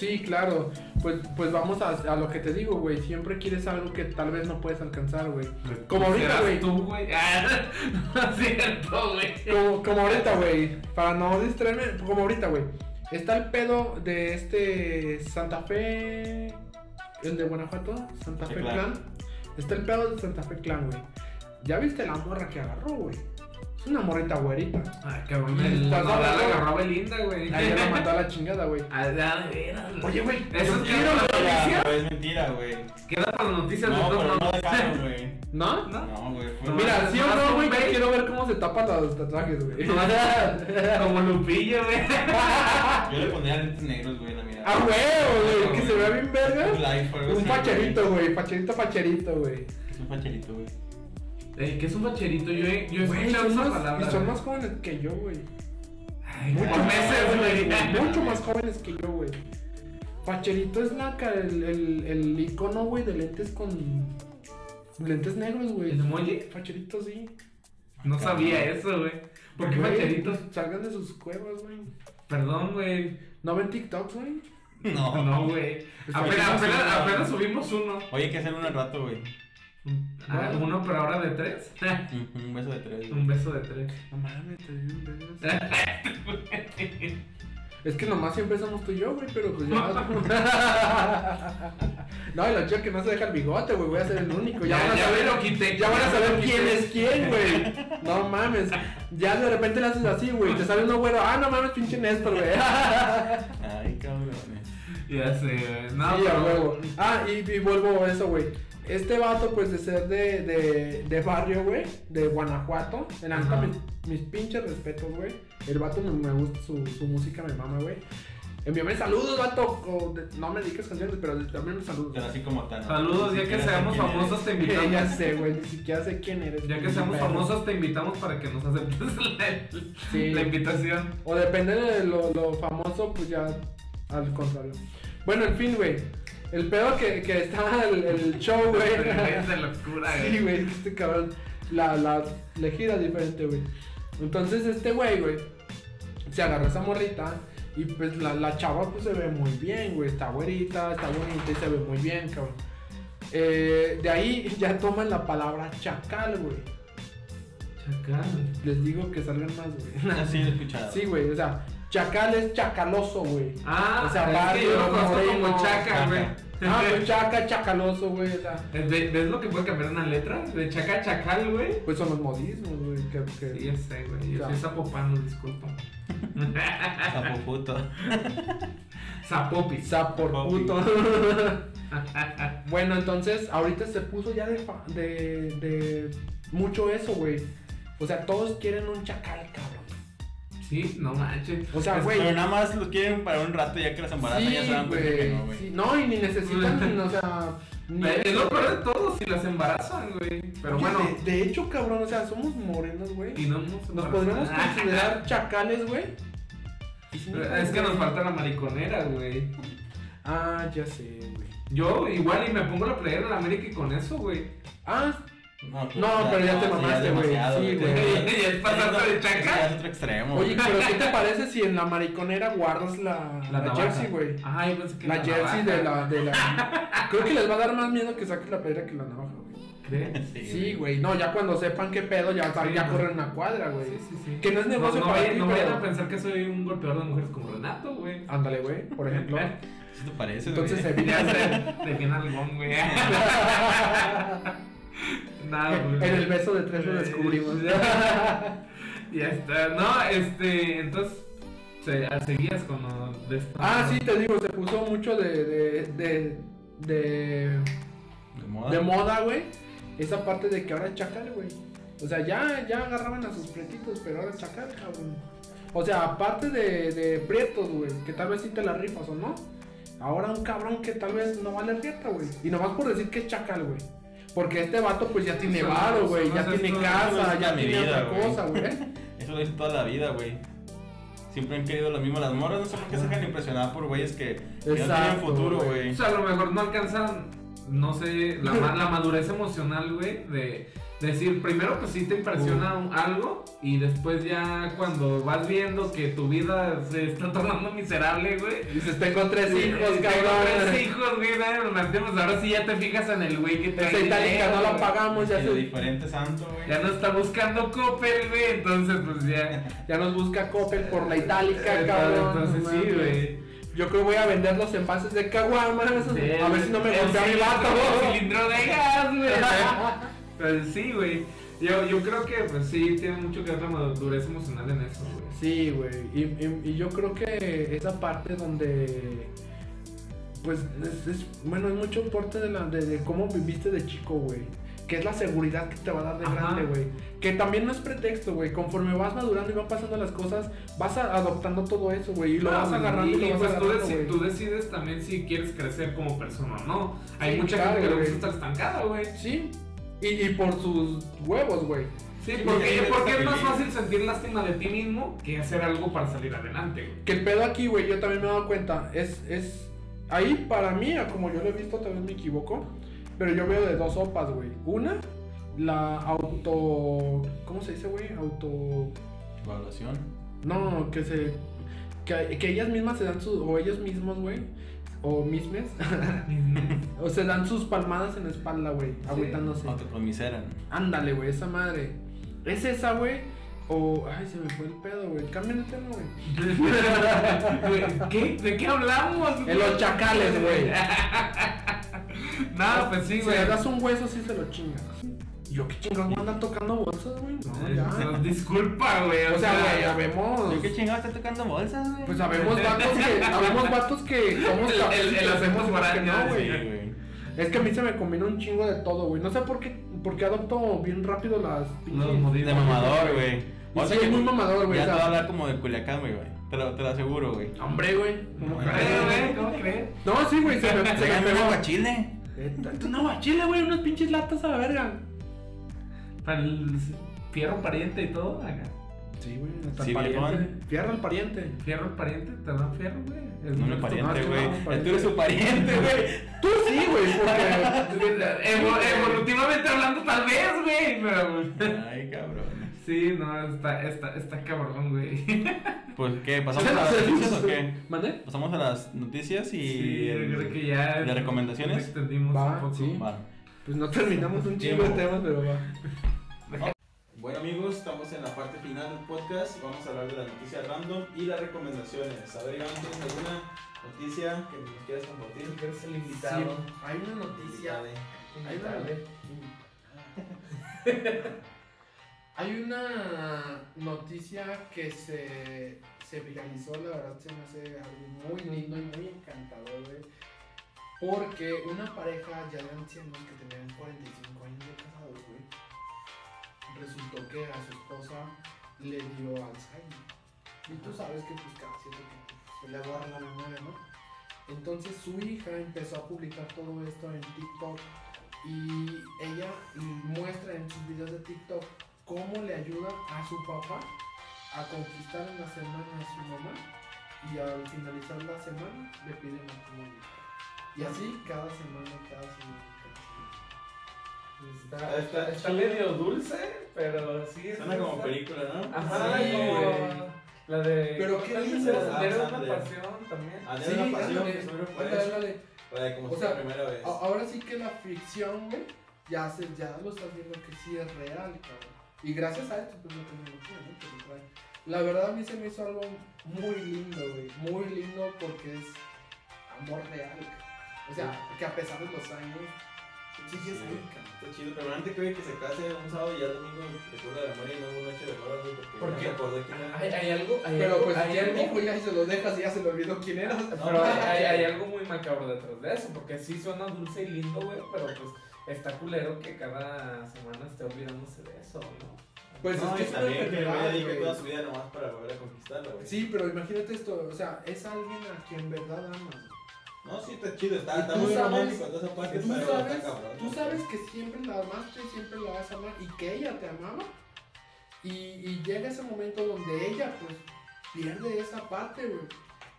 Sí, claro. Pues, pues vamos a, a lo que te digo, güey. Siempre quieres algo que tal vez no puedes alcanzar, güey. Como ahorita, güey. tú, güey. Ah, *laughs* no es cierto, güey. Como, como ahorita, güey. Para no distraerme, como ahorita, güey. Está el pedo de este Santa Fe. El de Guanajuato, Santa Sí, Fe claro. Clan. Está el pedo de Santa Fe Clan, güey. ¿Ya viste la morra que agarró, güey? Es una morrita güerita. Ay, cabrón, el estás Nodal hablando- agarró a Belinda, güey. Ahí la mandó a la chingada, güey. Ah, de. Oye, güey. Eso es quiero, que- güey. mentira, güey, es mentira, güey. Queda para las noticias No, de pero todos no dejaron, güey. ¿No? ¿No? No, güey. Mira, sí o no, güey, quiero ver cómo se tapan los tatuajes, güey. *laughs* Como Lupillo, güey. Yo le pondría lentes negros, güey, la mirada. ¡Ah, huevo, güey! Que se vea bien verga. Un facherito, güey. Facherito, facherito, güey. güey. Es un facherito, güey. Ey, ¿qué es un bacherito? Yo he, yo he Güey, escuchado son esa más, palabra. y son güey. más jóvenes que yo, güey. Ay, Mucho por meses, jóvenes, güey. Mucho más jóvenes que yo, güey. Facherito es la, ca- el, el, el icono, güey, de lentes con. Lentes negros, güey. ¿El emoji? Facherito, sí. No sabía eso, güey. ¿Por qué Güey, bacheritos? Salgan de sus cuevas, güey. Perdón, güey. ¿No ven TikToks, güey? No. No, güey. Está Apenas, subimos uno. Oye, hay que hacer uno al rato, güey. Ah, uno, pero ahora de tres. Un beso de tres, güey. Un beso de tres. No mames, te di un beso. *laughs* Es que nomás siempre somos tú y yo, güey, pero pues ya. *laughs* *laughs* no, y lo chido que no se deja el bigote, güey. Voy a ser el único. Ya, Ya, van a ya saber, me lo quité. ya van a saber quién quité. es quién, güey. No mames. Ya de repente le haces así, güey. Te sale uno güero. Ah, no mames, pinche Néstor, güey. Ay, cabrones. Ya sé, güey. No, sí, a pero- huevo. Ah, y, y vuelvo a eso, güey. Este vato, pues de ser de, de, de barrio, güey, de Guanajuato. En Ajá. mis, mis pinches respetos, güey. El vato me, me gusta su, su música, me mama, güey. Envíame saludos, vato. o de- no me dediques canciones, pero envíame saludos. Pero así como tan. Saludos, ya que seamos famosos te *laughs* ya invitamos. sé, güey, ni siquiera sé quién eres. Ya que seamos perro. famosos te invitamos para que nos aceptes *laughs* la, Sí. la invitación. O depende de lo, lo famoso, pues ya al contrario. Bueno, en fin, güey. El pedo que, que está el, el show, güey. Es de locura, Sí, güey. güey, este cabrón. La, la, le gira diferente, güey. Entonces, este güey, güey, se agarró a esa morrita. Y pues la, la chava, pues se ve muy bien, güey. Está güerita, está bonita y se ve muy bien, cabrón. Eh, de ahí ya toman la palabra chacal, güey. Chacal. Les digo que salgan más, güey. Así he escuchado. Sí, güey, o sea, chacal es chacaloso, güey. Ah, O sea, es que yo lo conozco moreno, como chaca, güey. Ah, *laughs* pues chaca, chacaloso, güey. O sea, ¿Ves ves lo que puede cambiar una letra? De chaca a chacal, güey. pues son los modismos, güey. Que, que- Sí, ya sé, güey. Yo soy zapopano, disculpa. Sapo puto. *laughs* Zapopis. Sapor Papi. puto. *laughs* bueno, entonces, ahorita se puso ya de, fa- de, de mucho eso, güey. O sea, todos quieren un chacal, cabrón. Sí, no manches. O sea, güey. Pero nada más lo quieren para un rato ya que las embarazan Sí, ya se dan cuenta que güey. no, güey. sí. No, y ni necesitan, *laughs* o sea. ni Es lo peor de todo si las embarazan, güey. Pero Oye, bueno. De, de hecho, cabrón, o sea, somos morenos, güey. Y no nos Nos podríamos *laughs* considerar chacales, güey. Y si no, Es que nos falta la mariconera, güey. Ah, ya sé, güey. Yo igual y me pongo la playera de la América y con eso, güey. Ah, No, pues, No, pero ya te mamaste, güey. Sí, te- güey. Y *laughs* es pasarte de chaca. es otro extremo. oye, pero ¿qué te *laughs* parece si en la mariconera guardas la, la, jersey, güey? Ay, pensé que La jersey de la, de la. *laughs* Creo que les va a dar más miedo que saques la playera que la navaja, güey. ¿Crees? Sí, güey. No, ya cuando sepan qué pedo, ya, Sí, ya corren una cuadra, güey. Sí, sí, sí. Que no es negocio no, no para ti, no vayan a pensar que soy un golpeador de mujeres como Renato, güey. Ándale, güey, por ejemplo. ¿Sí te parece, Entonces se Ya sé, de bien algún, güey. Nada. En el beso de tres lo descubrimos. *laughs* Ya está. No, este, entonces, se, seguías con lo de esto. ah, sí, te digo, se puso mucho de. de. de. de, De moda. de moda, güey. Esa parte de que ahora es chacal, güey. O sea, ya, ya agarraban a sus prietitos, pero ahora es chacal, cabrón. O sea, aparte de, de prietos, güey, que tal vez sí te la rifas o no. Ahora un cabrón que tal vez no vale rieta, güey. Y nomás por decir que es chacal, güey. Porque este vato pues ya tiene varo, güey. Ya tiene casa, ya tiene otra cosa, güey. Eso lo hice toda la vida, güey. Siempre han querido lo mismo las morras. No sé por qué se dejan impresionar por güeyes que, que no tienen futuro, güey. O sea, a lo mejor no alcanzan, no sé, la, la madurez emocional, güey, de decir, primero pues sí te impresiona un- algo y después ya cuando vas viendo que tu vida se está tornando miserable, güey. Dices, tengo tres Sí, hijos, tengo cabrón. Tres hijos, güey, pues ahora sí ya te fijas en el güey que trae Esa itálica dinero, no la pagamos, ya, se- diferente santo, güey. Ya no está buscando Coppel, güey, entonces pues ya. *laughs* ya nos busca Coppel por la itálica, cabrón. Entonces no sí, güey. Yo creo que voy a vender los envases de caguamas. a ver si no me golpea mi cilindro- vato. el cilindro de gas, güey. *laughs* Pues sí, güey. Yo, yo creo que pues sí tiene mucho que ver la madurez emocional en eso, güey. Sí, güey. Y, y- y yo creo que esa parte donde. Pues es, es- bueno, es mucho parte de, la, de, de cómo viviste de chico, güey. Que es la seguridad que te va a dar de Ajá. grande, güey. Que también no es pretexto, güey. Conforme vas madurando y van pasando las cosas, vas adoptando todo eso, güey. Y lo vas agarrando y, y, lo vas pues tú, tú decides también si quieres crecer como persona o no. Hay Sí, mucha claro, gente que le gusta estar estancada, güey. Sí. Y, y por sus huevos, güey. Sí, porque, porque porque es más fácil sentir lástima de ti mismo que hacer algo para salir adelante, güey. Que el pedo aquí, güey, yo también me he dado cuenta. Es, es. Ahí para mí, como yo lo he visto, tal vez me equivoco. Pero yo veo de dos sopas, güey. Una, la auto. ¿Cómo se dice, güey? Auto. Evaluación. No, que se. Que, que ellas mismas se dan sus. O ellos mismos, güey. O mismes. *laughs* o se dan sus palmadas en la espalda, güey. Agüitándose. Autopromiseran. Ándale, güey, esa madre. ¿Es esa, güey? O. Ay, se me fue el pedo, güey. Cambia el tema, güey. *laughs* ¿Qué? ¿De qué hablamos? En los chacales, güey. *laughs* *laughs* Nada, pues sí, Si güey. le das un hueso, sí se lo chingas. Yo qué chingados voy a andar tocando bolsas, güey. No, Eh, ya. *laughs* Disculpa, güey. O sea, güey, sabemos. ¿Yo qué chingado está tocando bolsas, güey? Pues sabemos vatos que. *laughs* Sabemos vatos que somos El- el- el hacemos no, Sí, güey. Es que a mí se me combina un chingo de todo, güey. No sé por qué, por qué adopto bien rápido las Los modismos. De mamador, güey. O sí, sea es que muy mamador, güey. Ya o te voy a hablar como de Culiacán, güey, güey. Te lo, te lo aseguro, güey. Hombre, güey. ¿Cómo crees? ¿Cómo crees, güey? ¿Cómo crees? No, sí, güey, se me, *laughs* pegó. aguachile. Tú No, a Chile, güey, unas pinches latas a la verga. Para el fierro pariente y todo, acá. Sí, güey, hasta Sí, el pariente. Fierro al pariente. Fierro el pariente, te dan fierro, güey. Es No, nuestro- pariente, no, güey. no. Tú eres su pariente, güey. Tú sí, güey, porque. *laughs* Evo- evolutivamente hablando, tal vez, güey. Pero. Ay, cabrón. Sí, no, está, está, está cabrón, güey. *laughs* Pues, ¿qué? ¿Pasamos a las noticias o qué? ¿Mande? Pasamos a las noticias y. Sí, creo que ya. ¿De recomendaciones? nos extendimos Va, un poco. sí. Va. Pues no terminamos un chingo de temas, pero va. *laughs* Bueno amigos, estamos en la parte final del podcast. Vamos a hablar de las noticias random y las recomendaciones. A ver, Iván, ¿tienes alguna noticia que nos quieras compartir? eres el Sí, hay una noticia. Hay una, *laughs* hay una noticia que se, se viralizó, la verdad se me hace algo muy lindo y muy encantador, güey. Porque una pareja ya de ancianos que tenían 45 años de casados, güey, resultó que a su esposa le dio Alzheimer. Y tú sabes que pues cada cierto tiempo se le borra la memoria, ¿no? Entonces su hija empezó a publicar todo esto en TikTok y ella muestra en sus videos de TikTok cómo le ayuda a su papá a conquistar en la semana a su mamá y al finalizar la semana le pide matrimonio. Y así cada semana, cada semana, cada semana. Está, está, está medio dulce, pero sí. Suena está- como película, ¿no? Ajá, Sí, como güey. la de. Pero qué ¿cómo lindo. Era Ah, una pasión también. Ah, de Sí, una pasión ándale. Para como O si la primera vez. A- Ahora sí que la ficción, güey, ya, se, ya lo estás viendo que sí es real, cabrón. Y gracias a esto, pues la tecnología, ¿no? Que lo trae. La verdad a mí se me hizo algo muy lindo, güey. Muy lindo porque es amor real. O sea, que a pesar de los años, sigue Sí. ahí. Está chido, pero antes creo que se case un sábado y ya el domingo recuerda la memoria y no una noche de bodas, güey, porque ¿Por no qué? se acordó quién era. Hay, hay algo. Hay Pero algo, pues hay algo- hijo ya se lo dejas y ya se le olvidó quién era. Pero *laughs* hay, hay, hay algo muy macabro detrás de eso, porque sí suena dulce y lindo, güey, pero pues está culero que cada semana esté olvidándose de eso, ¿no? Pues no, es que y es una también que dedique güey. toda su vida nomás para volver a conquistarla, güey. Sí, pero imagínate esto, o sea, es alguien a quien en verdad amas. No, sí, está chido, está, Y muy sabes- romántico toda esa parte, Tú pero sabes, está cabrón. tú sabes que siempre la amaste, siempre la vas a amar y que ella te amaba. Y, y llega ese momento donde ella pues pierde esa parte, güey.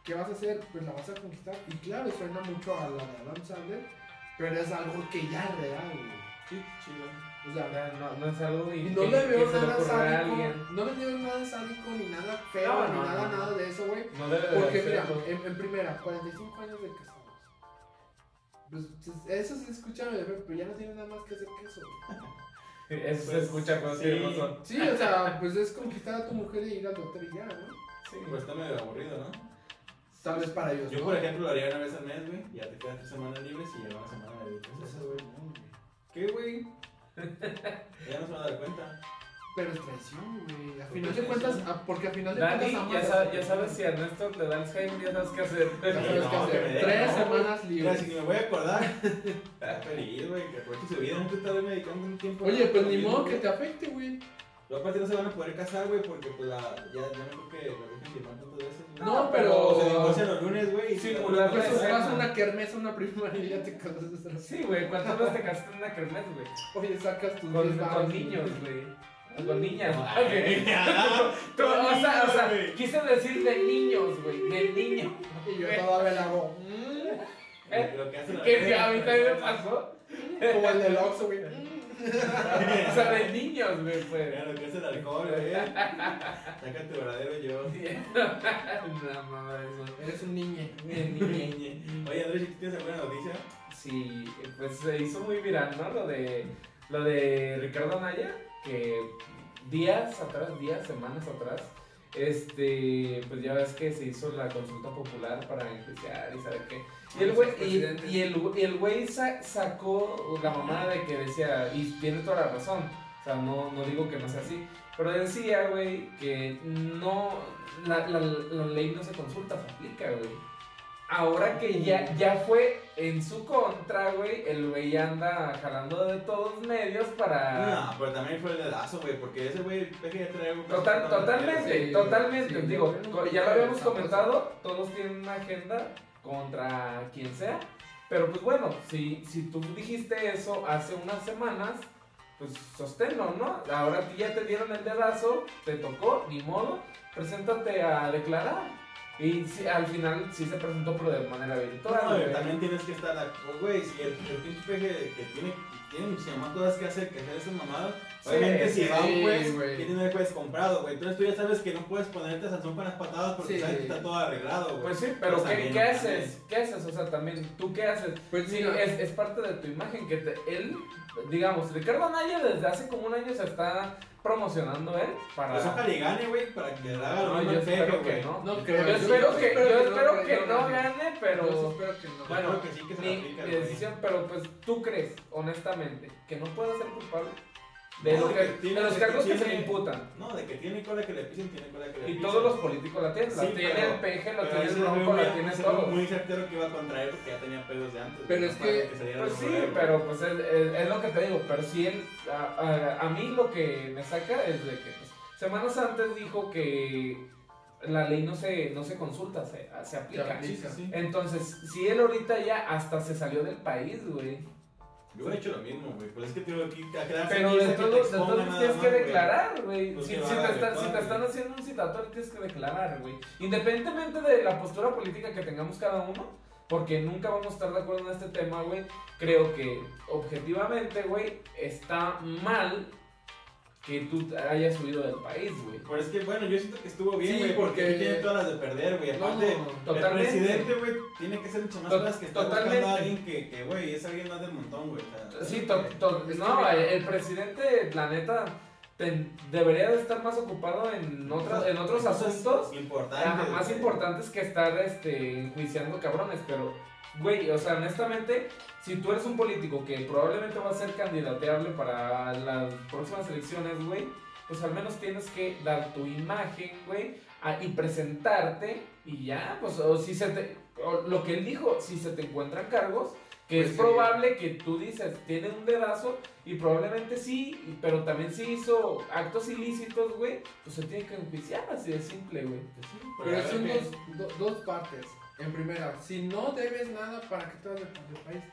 ¿Qué vas a hacer? Pues la vas a conquistar. Y claro, suena mucho a la de Adam Sandler, pero es algo que ya es real, güey. Sí, chido. O sea, Ya, no, no es algo y no que- le veo nada a sádico, no le veo nada sádico ni nada feo, No, ni no, nada, no. nada de eso, güey. No debe de Porque mira, en, en primera, 45 años de casados. Pues, eso se escucha, pero ya no tiene nada más que hacer que eso. güey. *laughs* Eso se escucha con sí. razón. Sí, o sea, pues es conquistar a tu mujer y ir al doctor y ya, ¿no? Sí, Pues está medio aburrido, ¿no? Tal vez para ellos. Yo, ¿no? por ejemplo, lo haría una vez al mes, güey. Ya te quedan tres semanas libres y ya una semana de Pues eso, güey. ¿Qué, güey? *laughs* ya no se van a dar cuenta. Pero es traición, güey. A ¿Por final de cuentas, a- porque a final de Dani, cuentas ya, amas sa- a- ya sabes si a Ernesto le da Alzheimer, ya sabes qué hacer. Ya sabes qué hacer. Tres no, semanas libres. si ni me voy a acordar. Está feliz, güey, que aproveche su vida. No te estás dedicando un tiempo. Oye, pues ni modo que te afecte, güey. Luego, aparte no se van a poder casar, güey, porque pues la, ya, ya no creo que lo dejen firmar tantas veces. güey. No, pero- se divorcian los lunes, güey. y Sí, se la Pues escena. vas a una kermesa, una prima y ya te casas. Sí, güey, ¿cuántas veces te casaste en una kermés, güey? Oye, sacas tus Con, 10 con varos, niños, güey. Con niñas. Ya. Tú, o sea, o sea, güey. quise decir de niños, güey, de niño. Y yo todavía le hago. mm, ¿Eh? Lo que hacen las Que sí, personas, a mí también me personas. pasó. Como el del Oxxo, güey. *laughs* O sea, de niños, güey, pues. Mira lo que es el alcohol, güey. Saca tu verdadero yo. No, no, eso. Eres un niño. Oye, Andrés, ¿tienes alguna noticia? Sí, pues se hizo muy viral, ¿no? Lo de, lo de Ricardo Anaya, que días atrás, días, semanas atrás, este, pues ya ves que se hizo la consulta popular para enjuiciar y saber qué. Y el güey, y, y el, y el güey sa- sacó la mamada de que decía, y tiene toda la razón, o sea, no, no digo que no sea así, pero decía, güey, que no, la, la, la ley no se consulta, se aplica, güey. ahora que ya, ya fue en su contra, güey, el güey anda jalando de todos medios para... No, pero también fue el dedazo, güey, porque ese güey peje ya trae algo Total, totalmente, totalmente. sí, Digo, ya lo habíamos comentado, todos tienen una agenda contra quien sea. Pero pues bueno, si, si tú dijiste eso hace unas semanas, pues sosténlo, ¿no? Ahora ya te dieron el dedazo, te tocó, ni modo, preséntate a declarar. Y si, al final sí se presentó, pero de manera virtual. No, güey. también tienes que estar, güey, si el, el pinche peje que tiene, tiene muchísimas más cosas que hacer que hacer esas mamadas, Sí, obviamente si sí, va a un juez, güey. ¿qué tiene el juez comprado, güey? Entonces tú ya sabes que no puedes ponerte Sansón con las patadas porque Sí. sabes que está todo arreglado, güey. Pues sí, pero Pues ¿qué, también, ¿qué también. haces? ¿Qué haces? O sea, también, ¿tú qué haces? Pues Sí, es, es parte de tu imagen que te- él, digamos, Ricardo Anaya desde hace como un año se está promocionando él para... Pues ojalá gane, güey, para que le haga lo No, yo espero que no. No Yo creo, yo- espero yo que, espero yo que no, espero que que no no gane. yo pero... sí espero que no. Yo Bueno, que sí que se Mi, aplica, mi decisión, pero pues tú crees, honestamente, que no puede ser culpable de, No, lo de que- que tiene- de los que cargos que se le imputan. No, de que tiene cola que le pisen, tiene cola que le Y pisen. todos los políticos la tienen, la Sí, tiene pero- el peje, la tiene el bronco, la tiene todo. muy certero que iba contra él porque ya tenía pedos de antes. Pero es que- Pues sí, pero pues es, es- es lo que te digo, pero si él, a, a- a mí lo que me saca es de que pues, semanas antes dijo que la ley no se, no se consulta, se, se aplica. Se Sí, sí, sí. Entonces, si él ahorita ya hasta se salió del país, güey. Yo hubiera hecho lo mismo, güey. Pues es que tengo aquí a quedarse Pero de todos tienes que declarar, güey. Pues Si, si te si están haciendo un citatorio, tienes que declarar, güey. Independientemente de la postura política que tengamos cada uno, porque nunca vamos a estar de acuerdo en este tema, güey. Creo que objetivamente, güey, está mal que tú hayas huido del país, güey. Pero es que, bueno, yo siento que estuvo bien, Sí, güey, porque, porque- aquí tiene todas las de perder, güey. No, Aparte, totalmente. el presidente, güey, tiene que ser mucho más cosas que está totalmente. buscando a alguien que, que, güey, es alguien más del montón, güey. o sea, Sí, to- to- Es que no, mira- el, presidente, la neta, ten- debería de estar más ocupado en, otros en otros asuntos importantes. más importantes que estar este, enjuiciando cabrones. Pero, güey, o sea, honestamente, si tú eres un político que probablemente va a ser candidateable para las próximas elecciones, güey, pues al menos tienes que dar tu imagen, güey, a- y presentarte y ya, pues, o si se te, o lo que él dijo, si se te encuentran cargos, que Pues es sí. probable que tú dices, tiene un dedazo y probablemente sí, pero también si hizo actos ilícitos, güey, pues se tiene que enjuiciar, así de simple, güey. Pero a ver son dos, do- dos partes. En primera, si no debes nada, ¿para qué te vas del del país?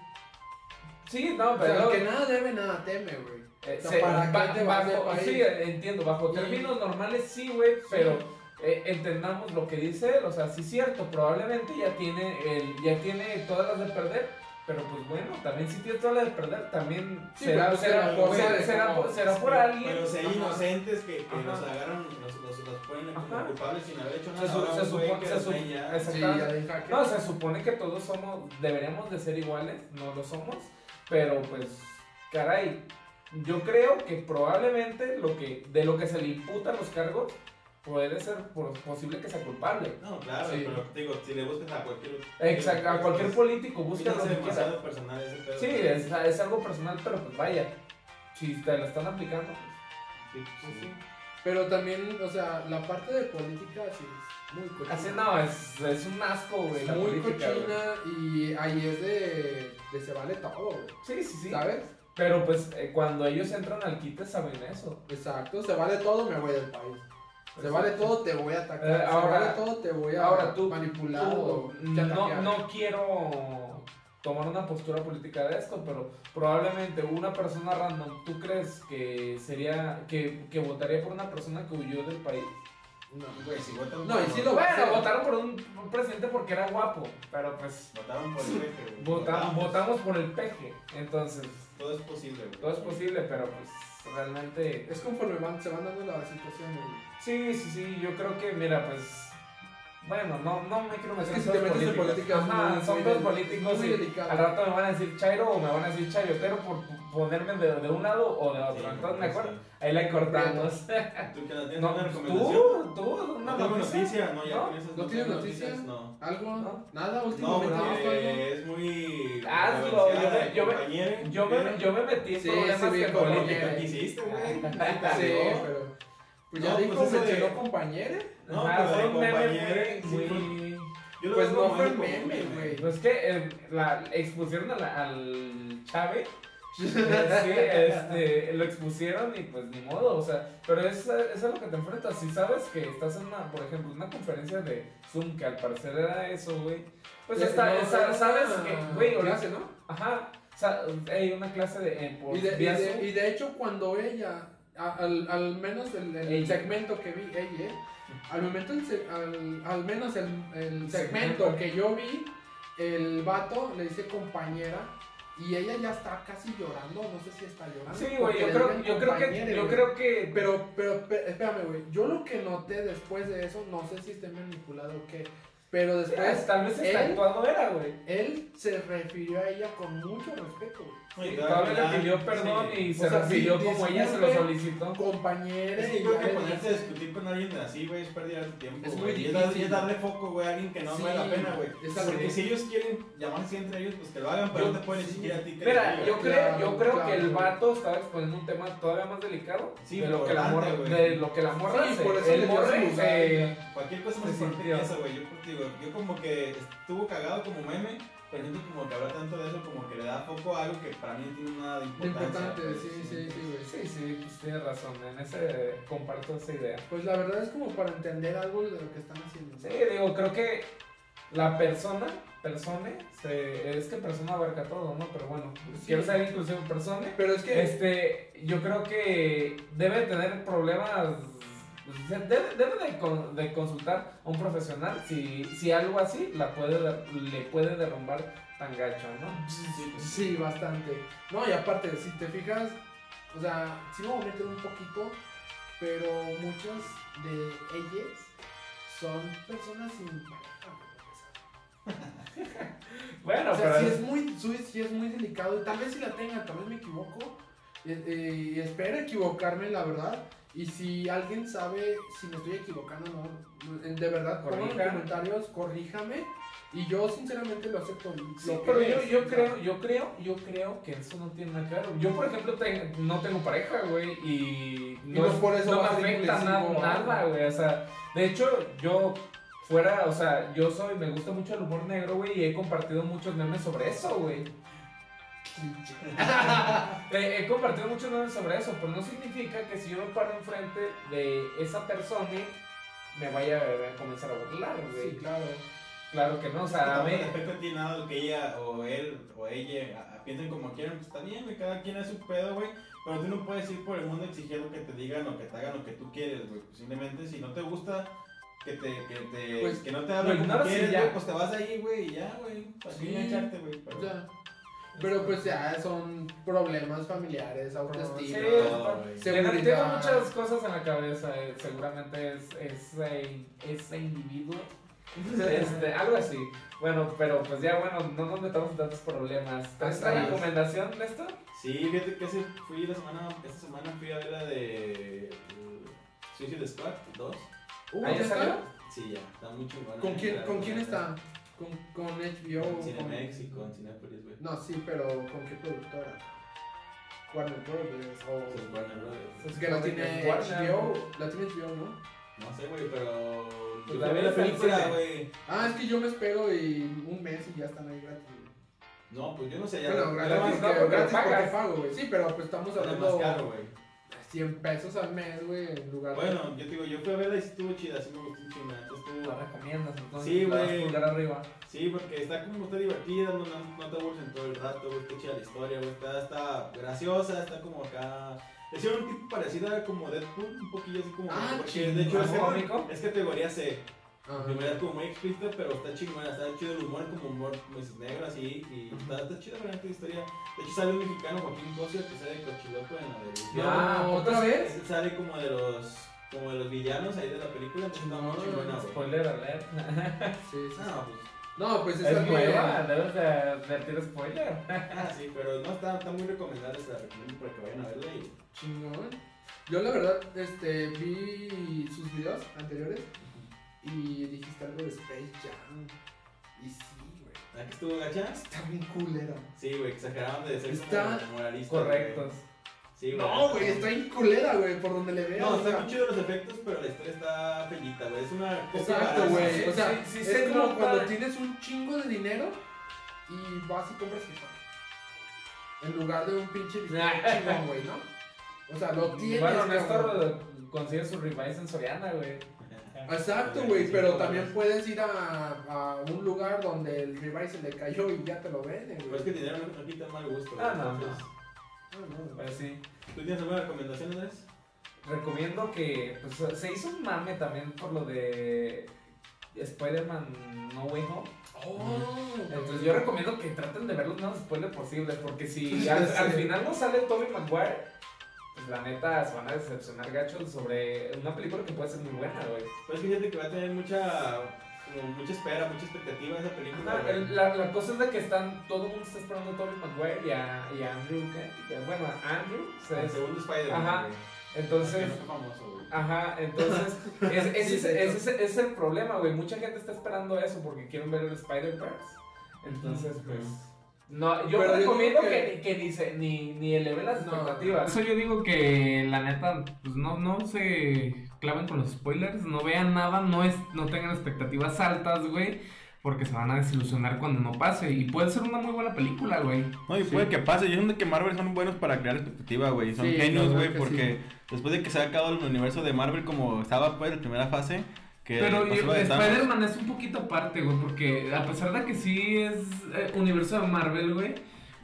Sí, no, O sea, pero... el que nada debe, nada teme, güey. eh, o sea, se- ¿para ba- qué te vas del bajo- país? Sí, entiendo, bajo Y- términos normales sí, güey, pero eh, entendamos lo que dice él, o sea, sí es cierto, probablemente ya tiene, el, ya tiene todas las de perder, pero pues bueno, también si tiene todas las de perder, también Sí, será, pero será, se la forma será- será por, será por Pero- alguien. Pero si hay Ajá. inocentes que, que los agarran, los, los, los ponen como Ajá. culpables sin haber hecho Se, nada. se güey supone, que se ya. Sí, ya. No, se supone que todos somos, deberíamos de ser iguales, no lo somos, pero pues, caray, yo creo que probablemente lo que, de lo que se le imputan los cargos, puede ser posible que sea culpable. No, claro, Sí. pero te digo, si le buscas a cualquier. Exacto, a cualquier político, busca lo que quiera. personal ese pedo. Sí, es, es algo personal, pero pues vaya, si te lo están aplicando, pues, Sí, pues sí. sí. Pero también, o sea, la parte de política sí es muy cochina. Así no, es, es un asco, güey, la muy política, güey. cochina y ahí es de, de se vale todo, güey. Sí, sí, sí. ¿Sabes? Pero pues eh, cuando ellos entran al quite saben eso. Exacto, se vale todo, me voy del país. Se vale todo, te voy a atacar. Eh, ahora- se vale todo, te voy a Ahora tú, manipular tú, o no, no quiero tomar una postura política de esto, pero probablemente una persona random, ¿tú crees que sería, que, que votaría por una persona que huyó del país? No. Güey, si votan No, y sí lo Bueno, votaron por un, un presidente porque era guapo, pero pues Votaron por el peje, güey. vota- Votamos. votamos por el peje, entonces Todo es posible, güey. todo es posible, pero pues realmente... Es conforme van, se van dando las situaciones. Sí, sí, sí, yo creo que, mira, pues... Bueno, no, no me quiero meter Es que en si te Ajá, muy- son deli- políticos muy y al rato me van a decir chairo o me van a decir chayotero por ponerme de, de un lado o de otro. Sí, Entonces, mejor sí. ahí la cortamos. ¿Tú tienes *laughs* No, una tú, recomendación? tú, una No noticia. noticia, no, ya ¿No? con esas ¿No tienes noticias, noticia? No. ¿Algo? No. ¿Nada? No, Últimamente es muy. Hazlo, yo me- yo me-. Yo me, yo me metí en Sí, problemas que como ¿Qué política. que- hiciste, güey? Sí. *laughs* Pues ya No, dijo, pues eso de- mencionó compañero. No, Ajá, pero fue un meme compañero, muy, sí, muy- Yo lo Pues no fue como meme, un güey. Pues que eh, la, expusieron a la- al Chave. *laughs* Eh, sí, este, lo expusieron y pues ni modo, o sea, pero es, es a lo que te enfrentas. Si sabes que estás en una, por ejemplo, una conferencia de Zoom, que al parecer era eso, güey, pues está, no, sabes que, güey, ahorita- clase, ¿no? Ajá, o sea, hay una clase de, eh, por Y de, y de hecho, cuando ella, a- al, al menos el, el segmento que vi, ella, al momento, el al, al menos el, el Segmento. que yo vi, el vato le dice compañera y ella ya está casi llorando, no sé si está llorando. Sí, güey, yo creo, yo creo que, yo creo que, Pero, pero, pe- espérame, güey, yo lo que noté después de eso, no sé si esté manipulado o qué, pero después tal vez está él- actuando era, güey. él se refirió a ella con mucho respeto, güey. Sí, todavía le pidió perdón sí. y O se sea, refirió sí, como ella se lo solicitó. Compañera. Es que creo ya que ponerse a discutir con alguien así, güey, es pérdida de tiempo. Es muy difícil. y es darle foco, güey, a alguien que no Sí, vale la pena, güey. Porque que- si ellos quieren llamarse entre ellos, pues que lo hagan, pero Yo- no te pueden exigir a ti que Mira, yo creo, Claro, yo creo que el vato estaba exponiendo un tema todavía más delicado Sí, de lo que la morra, güey. de lo que la morra Cualquier cosa que sintió. eso, güey. Yo, digo, yo como que estuvo cagado como meme, pero siento como que habla tanto de eso, como que le da foco a algo que para mí no tiene nada de Lo importancia. importante, pues, sí, sí, sí, güey. Sí, sí, pues tienes razón, en ese comparto esa idea. Pues la verdad es como para entender algo de lo que están haciendo. Sí, digo, creo que la persona, persone, se, es que persona abarca todo, ¿no? Pero bueno, Sí. quiero ser inclusivo persone. Pero es que Este, yo creo que debe tener problemas. Sea, Debe, debe de, con- de consultar a un profesional si, si algo así la puede, le puede derrumbar tan gacho, ¿no? Sí, pues, sí, bastante. No, y aparte, si te fijas, o sea, sí me voy a meter un poquito, pero muchas de ellas son personas *laughs* sin Bueno, O sea, pero sí es, muy, sí, es muy delicado tal vez si la tengan, tal vez me equivoco. Y, y- y espero equivocarme, la verdad. Y si alguien sabe si me estoy equivocando o no, de verdad, pongan en comentarios, corríjame. Y yo sinceramente lo acepto. Sí, lo pero yo, yo creo, yo creo, yo creo que eso no tiene nada que ver. Yo, por ejemplo, ten- no tengo pareja, güey, y no, no es- por eso no me afecta na- nada, güey. O sea, de hecho, yo fuera, o sea, yo soy, me gusta mucho el humor negro, güey, y he compartido muchos memes sobre eso, güey. *laughs* Eh, he compartido muchos memes sobre eso, pero no significa que si yo me paro enfrente de esa persona me vaya a comenzar a burlar, güey. Sí, claro. Claro que no, o no sea, a mí... te afecta a ti nada lo que ella o él o ella a- a- piensen como quieran, pues está bien, güey, cada quien es su pedo, güey. Pero tú no puedes ir por el mundo exigiendo que te digan o que te hagan lo que tú quieres, güey. Simplemente si no te gusta que te, que te, Pues, que no te lo hablen como quieres, ya. güey, pues te vas ahí, güey, y ya, güey. Para Sí. engancharte, güey. Pero, Ya. Pero pues ya son problemas familiares, autoestima. Sí, seguridad. muchas cosas en la cabeza, eh, seguramente es ese, ese individuo. Este, algo así. Bueno, pero pues ya bueno, no nos metamos en tantos problemas. ¿Traes Hasta una ahí. recomendación, Néstor? Sí, fíjate que ese fui la semana, esta semana fui a ver la de uh, Suicide Squad 2. Uh, ¿Ah, salió? Sí, ya, está muy chingona. ¿Con quién, Está ¿con muy quién buena. está? ¿Con, con HBO? Con o Cinemex y con Cinepolis, güey. No, sí, pero ¿con qué productora? Warner Brothers o... Pues Warner Brothers. Es que la tiene. HBO, la tiene HBO, ¿no? No sé, güey, pero. Pues Yo la vi la película, cine. güey. Ah, es que yo me espero y un mes y ya están ahí gratis. güey. No, pues yo no sé, ya. Bueno, gratis, no, porque gratis porque pagas. pago, güey. Sí, pero pues estamos hablando más caro, güey. 100 pesos al mes, güey, en lugar de... Bueno, yo te digo, yo fui a verla y sí estuvo chida, sí me gustó un chingo. entonces La estuvo- recomiendas, entonces. Sí, güey. pulgar arriba. Sí, porque está como está divertida, no, no, no te aburres en todo el rato, güey, está chida la historia, güey, está, está graciosa, está como acá... Hicieron un tipo parecido a como Deadpool, un poquillo así como... Ah, porque de hecho es, es categoría C. Ajá. De verdad como muy explícita, pero está chingona, está chido el humor como humor pues, negro así, y está, está chida realmente la historia. De hecho sale un mexicano, Joaquín Cosio, que sale de Cochiloco en la de... No, Ah, ¿otra vez? Ese sale como de los... Como de los villanos ahí de la película, entonces está muy No, chingona, güey. Spoiler alert. *laughs* Sí, sí, sí. No, pues... No, pues es, Es nueva, debes de advertir spoiler. Ah, sí, pero no está, está muy recomendable, se la recomiendo para que vayan a verla y... chingón. Yo la verdad, este, vi sus videos anteriores y dijiste algo de Space Jam. Y sí, güey. ¿A que estuvo gacha? Está bien culera. Sí, güey, exageraban de ser Está como moralistas. Correctos. güey. Sí, No, güey, está en culera, güey, por donde le veas. No, o sea. muy chidos los efectos, pero la historia está fellita, güey. Es una copia Exacto, güey. O sea, sí, sí, es como cuando está. tienes un chingo de dinero y vas y compras FIFA. En lugar de un pinche chingón, güey, ¿no? O sea, lo tienes. Bueno. Néstor consigue su revise en Soriana, güey. Exacto, güey, pero también puedes ir a, a un lugar donde el revise se le cayó y ya te lo venden, Pero güey. es que dinero no, no quita mal gusto. Ah, no, no. Entonces, Ah, no, güey. Pues sí. ¿Tú tienes alguna recomendación, Andrés? Recomiendo que pues, se hizo un mame también por lo de Spider-Man No Way Home. Oh, Entonces yo recomiendo que traten de ver los menos spoilers posibles, porque si *laughs* al, al final no sale Tobey Maguire, pues la neta se van a decepcionar gachos sobre una película que puede ser muy buena, güey. Pues fíjate que va a tener mucha, como mucha espera, mucha expectativa esa película. Ajá, la, la cosa es de que están, todo el mundo está esperando a Tobey Maguire y a, y a Andrew, ¿qué? bueno, a Andrew, se- El segundo Spider-Man. Ajá. entonces... Que no fue famoso, güey. Ajá, entonces, *laughs* es- ese, es, es- es el problema, güey. Mucha gente está esperando eso porque quieren ver el Spider-Verse. Entonces, pues. No, yo Pero recomiendo digo que, que, ni, se, ni, ni eleven las No. expectativas. Eso yo digo que la neta, pues no, no se claven con los spoilers, no vean nada, no es, no tengan expectativas altas, güey, porque se van a desilusionar cuando no pase. Y puede ser una muy buena película, güey. No, y puede que pase. Yo siento que Marvel son buenos para crear expectativa, güey. Son Sí, genios, güey, porque después de que se ha acabado el universo de Marvel como estaba pues en la primera fase, Pero Thanos. Spider-Man es un poquito aparte, güey, porque a pesar de que sí es eh, universo de Marvel, güey,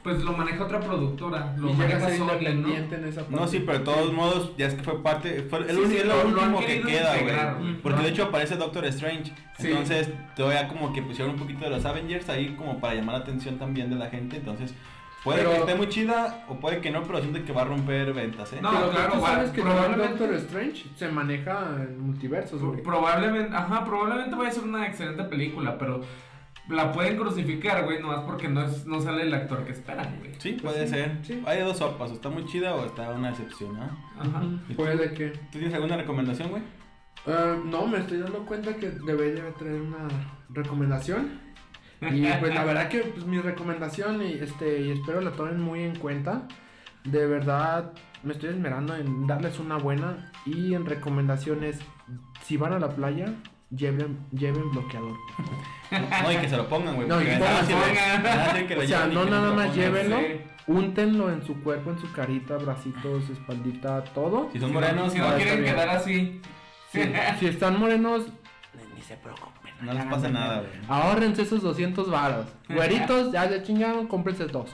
pues lo maneja otra productora, lo Y llega a maneja Sony, ¿no? en esa parte. No, sí, pero de todos modos, ya es que fue parte, fue el Sí, uni- sí, es lo- último que queda, integrar, güey. Porque de hecho aparece Doctor Strange. Sí. Entonces, todavía como que pusieron un poquito de los Avengers ahí como para llamar la atención también de la gente. Entonces, puede Pero- que esté muy chida o puede que no, pero siento que va a romper ventas, ¿eh? No, Pero claro, tú sabes que probablemente- Doctor Strange se maneja en multiversos, güey. Probablemente, ajá, probablemente vaya a ser una excelente película, pero la pueden crucificar, güey, nomás porque no, es, no sale el actor que esperan, güey. Sí, Pues puede sí, ser. sí. Hay de dos sopas, o está muy chida o está una decepción, ¿no? Ajá. Puede que. ¿Tú tienes alguna recomendación, güey? Ah, no, me estoy dando cuenta que debería traer una recomendación. Y *laughs* pues la verdad que pues, mi recomendación y este y espero la tomen muy en cuenta. De verdad me estoy esmerando en darles una buena y en recomendaciones si van a la playa lleven lleven bloqueador. *laughs* No, y que se lo pongan, güey. No, y pongan. *laughs* O sea, no que nada más pongan. llévenlo. Sí. Úntenlo en su cuerpo, en su carita, bracitos, espaldita, todo. Si son morenos, no, si no, quieren quedar así. Si, si están morenos, ni se preocupen. No les pasa nada, güey. Ahórrense esos 200 varos. *laughs* Güeritos, ya se chingaron, cómprense dos.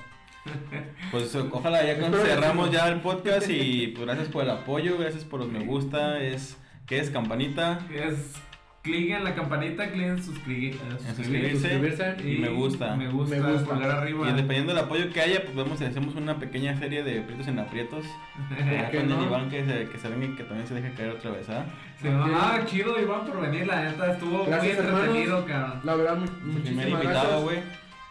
Pues ojalá ya cerramos ya el podcast y pues gracias por el apoyo, gracias por los me gusta, es que es campanita Es clic en la campanita, clic en suscribir. En suscribirse. Suscribirse. y me gusta. Me gusta, Me gusta. pulgar arriba. y dependiendo del apoyo que haya, pues vemos si hacemos una pequeña serie de aprietos en aprietos. *laughs* Con no? el Iván que se, que se venga y que también se deje caer otra vez, ¿ah? Sí, ah, chido, Iván, por venir, la neta, estuvo Gracias, muy entretenido, cabrón. La verdad, mu- El primer muchísimas invitado, gracias. güey.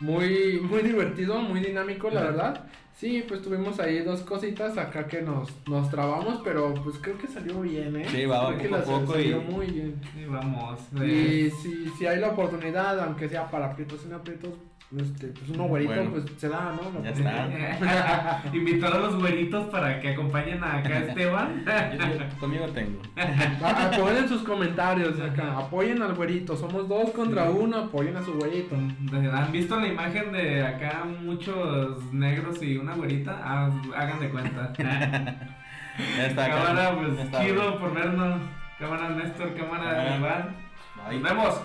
Muy, muy divertido, muy dinámico, la verdad. Sí, pues tuvimos ahí dos cositas acá que nos, nos trabamos, pero pues creo que salió bien, ¿eh? Sí, va, creo que poco a la- poco salió y- muy bien. Sí, vamos. eh, Y si, si hay la oportunidad, aunque sea para aprietos en aprietos, este, pues uno güerito, Bueno. pues se da, ¿no? Ya está. *laughs* Invitar a los güeritos para que acompañen a acá a Esteban. *laughs* Yo- yo- conmigo tengo. *laughs* Apoyen en sus comentarios acá, apoyen al güerito, somos dos contra Sí. uno, apoyen a su güerito. ¿Han visto la imagen de acá muchos negros y una güerita? Ah, hagan de cuenta. Ya está. cámara, pues Ya está, chido por vernos. Cámara Néstor, cámara Ah. Iván. Nos vemos.